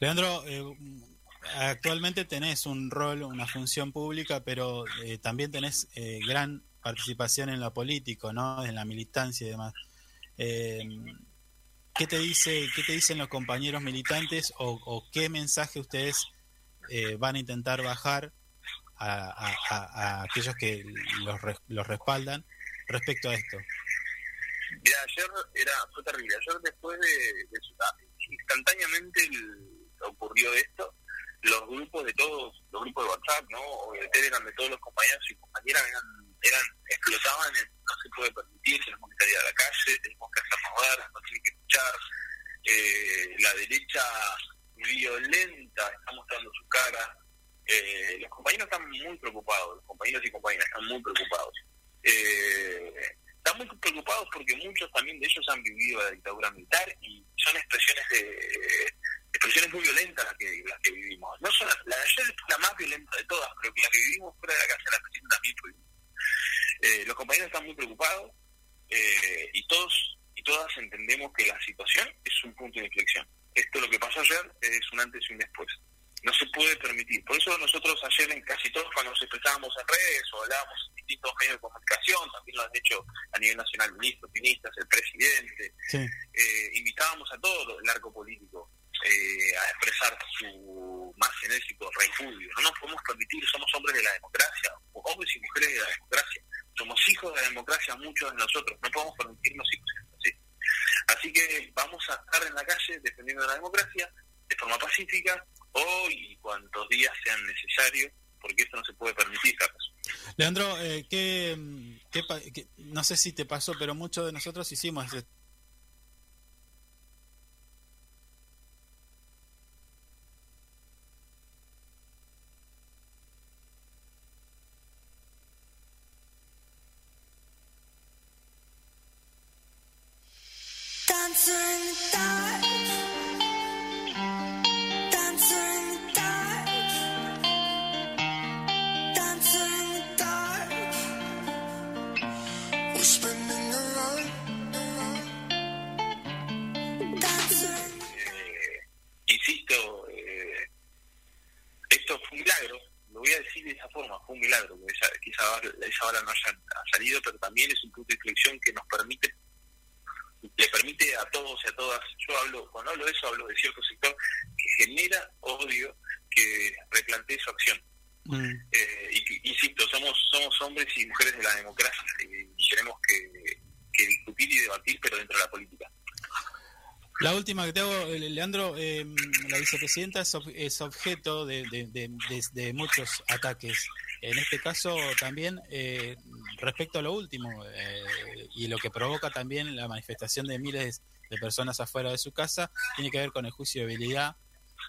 Leandro, eh, actualmente tenés un rol, una función pública, pero eh, también tenés eh, gran participación en lo político, ¿no? En la militancia y demás. Eh, ¿Qué te dice, qué te dicen los compañeros militantes o, o qué mensaje ustedes eh, van a intentar bajar a, a- aquellos que los, los respaldan respecto a esto? Mira, ayer era, fue terrible. Ayer después de, ah, instantáneamente ocurrió esto. Los grupos de todos, los grupos de WhatsApp, ¿no? O de Telegram de todos los compañeros y compañeras eran, eran explotaban en no se puede permitir, tenemos que salir a la calle, tenemos que hacernos ver, nos tienen que escuchar. Eh, la derecha violenta está mostrando su cara. Eh, los compañeros están muy preocupados, los compañeros y compañeras están muy preocupados. Eh, están muy preocupados porque muchos también de ellos han vivido la dictadura militar y son expresiones de expresiones muy violentas las que, las que vivimos. No son, la de ayer fue la más violenta de todas, pero que la que vivimos fuera de la casa de la presidenta también fue. Eh, los compañeros están muy preocupados eh, y todos y todas entendemos que la situación es un punto de inflexión. Esto lo que pasó ayer es un antes y un después. No se puede permitir. Por eso nosotros ayer en casi todos cuando nos expresábamos en redes o hablábamos en distintos medios de comunicación, también lo han hecho a nivel nacional ministros, ministras, el presidente, eh, invitábamos a todo el arco político eh, a expresar su, más enérgico repudio. No nos podemos permitir, somos hombres de la democracia, hombres y mujeres de la democracia. Somos hijos de la democracia, muchos de nosotros. No podemos permitirnos así. Así que vamos a estar en la calle defendiendo la democracia de forma pacífica hoy y cuantos días sean necesarios, porque esto no se puede permitir, Carlos. Leandro, eh, ¿qué, no sé si te pasó, pero muchos de nosotros hicimos ese- vicepresidenta es, es objeto de, de- muchos ataques. En este caso también, eh, respecto a lo último, eh, y lo que provoca también la manifestación de miles de personas afuera de su casa, tiene que ver con el juicio de habilidad.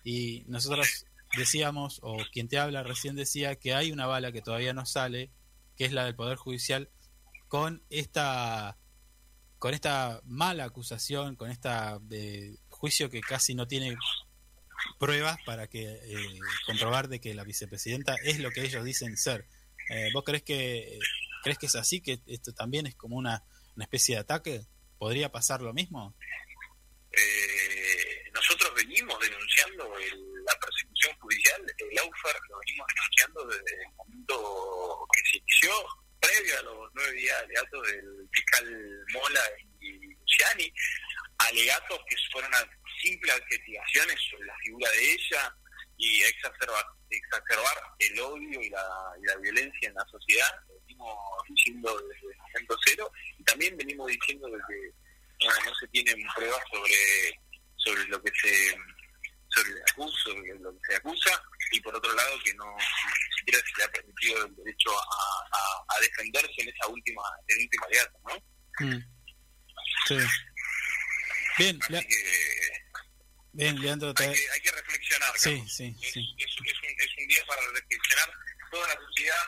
Y nosotros decíamos, o quien te habla recién decía, que hay una bala que todavía no sale, que es la del Poder Judicial, con esta con esta mala acusación, con esta de juicio que casi no tiene pruebas para que eh, comprobar de que la vicepresidenta es lo que ellos dicen ser. Eh, ¿Vos crees que crees que es así? Que esto también es como una, una especie de ataque. ¿Podría pasar lo mismo? Eh, nosotros venimos denunciando el- la persecución judicial, el AUFER lo venimos denunciando desde el momento que se inició, previo a los nueve días de alegatos del fiscal Mola y Luciani, alegatos que fueron a simples adjetivaciones sobre la figura de ella y exacerbar, exacerbar el odio y la, y la violencia en la sociedad, lo venimos diciendo desde el momento cero, y también venimos diciendo desde no, no se tienen pruebas sobre sobre lo que se sobre el acuso, sobre lo que se acusa y por otro lado que no ni siquiera se le ha permitido el derecho a, a- a defenderse en esa última en último alegato, ¿no? Sí. Bien, Así que bien, Leandro. te- hay que, hay que reflexionar. Sí, sí, es, sí. es- es un, es un día para reflexionar toda la sociedad,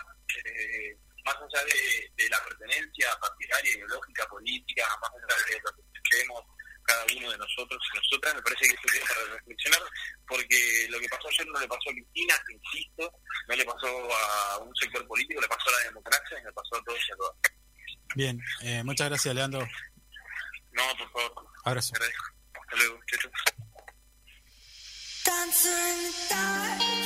eh, más allá de, de la pertenencia partidaria, ideológica, política, más allá de lo que creemos cada uno de nosotros y nosotras, me parece que es un día para reflexionar, porque lo que pasó ayer no le pasó a Cristina, insisto, no le pasó a un sector político, le pasó a la democracia y le pasó a todos y a todas. Bien, eh, muchas gracias, Leandro. No, por favor. Abrazo. Hasta luego. Chau, chau. Dancer in the dark.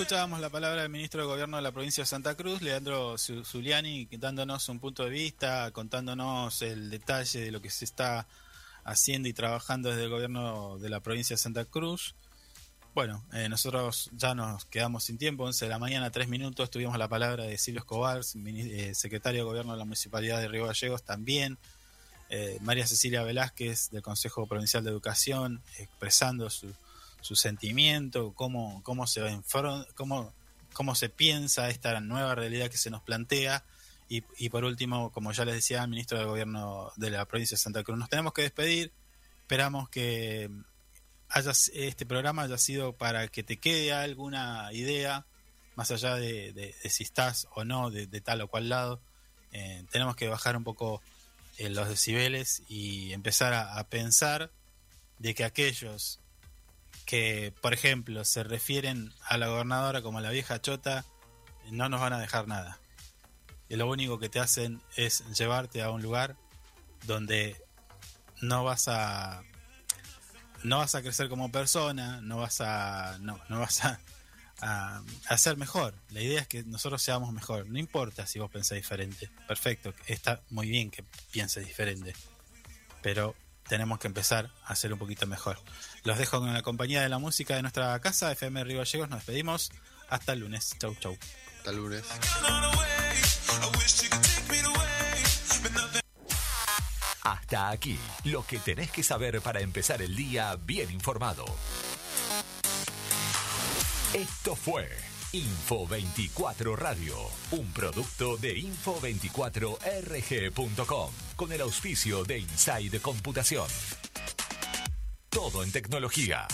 Escuchábamos la palabra del ministro de Gobierno de la provincia de Santa Cruz, Leandro Zu- Zuliani, dándonos un punto de vista, contándonos el detalle de lo que se está haciendo y trabajando desde el gobierno de la provincia de Santa Cruz. Bueno, eh, nosotros ya nos quedamos sin tiempo, 11 de la mañana, 3 minutos, tuvimos la palabra de Silvio Escobar, eh, secretario de Gobierno de la Municipalidad de Río Gallegos también, eh, María Cecilia Velázquez del Consejo Provincial de Educación, expresando su, su sentimiento, cómo, cómo, se cómo, cómo se piensa esta nueva realidad que se nos plantea. Y, y por último, como ya les decía, el ministro del gobierno de la provincia de Santa Cruz. Nos tenemos que despedir. Esperamos que haya, este programa haya sido para que te quede alguna idea, más allá de, si estás o no de, tal o cual lado. Eh, tenemos que bajar un poco eh, los decibeles y empezar a pensar de que aquellos que, por ejemplo, se refieren a la gobernadora como la vieja chota, no nos van a dejar nada. Y lo único que te hacen es llevarte a un lugar donde no vas a no vas a crecer como persona, no vas a no, no vas a, a, a ser mejor. La idea es que nosotros seamos mejor. No importa si vos pensás diferente. Perfecto, está muy bien que pienses diferente. Pero tenemos que empezar a ser un poquito mejor. Los dejo con la compañía de la música de nuestra casa, FM Río Gallegos. Nos despedimos. Hasta el lunes. Chau, chau. Hasta el lunes. Hasta aquí, lo que tenés que saber para empezar el día bien informado. Esto fue Info 24 Radio, un producto de info24rg.com, con el auspicio de Inside Computación. Todo en tecnología.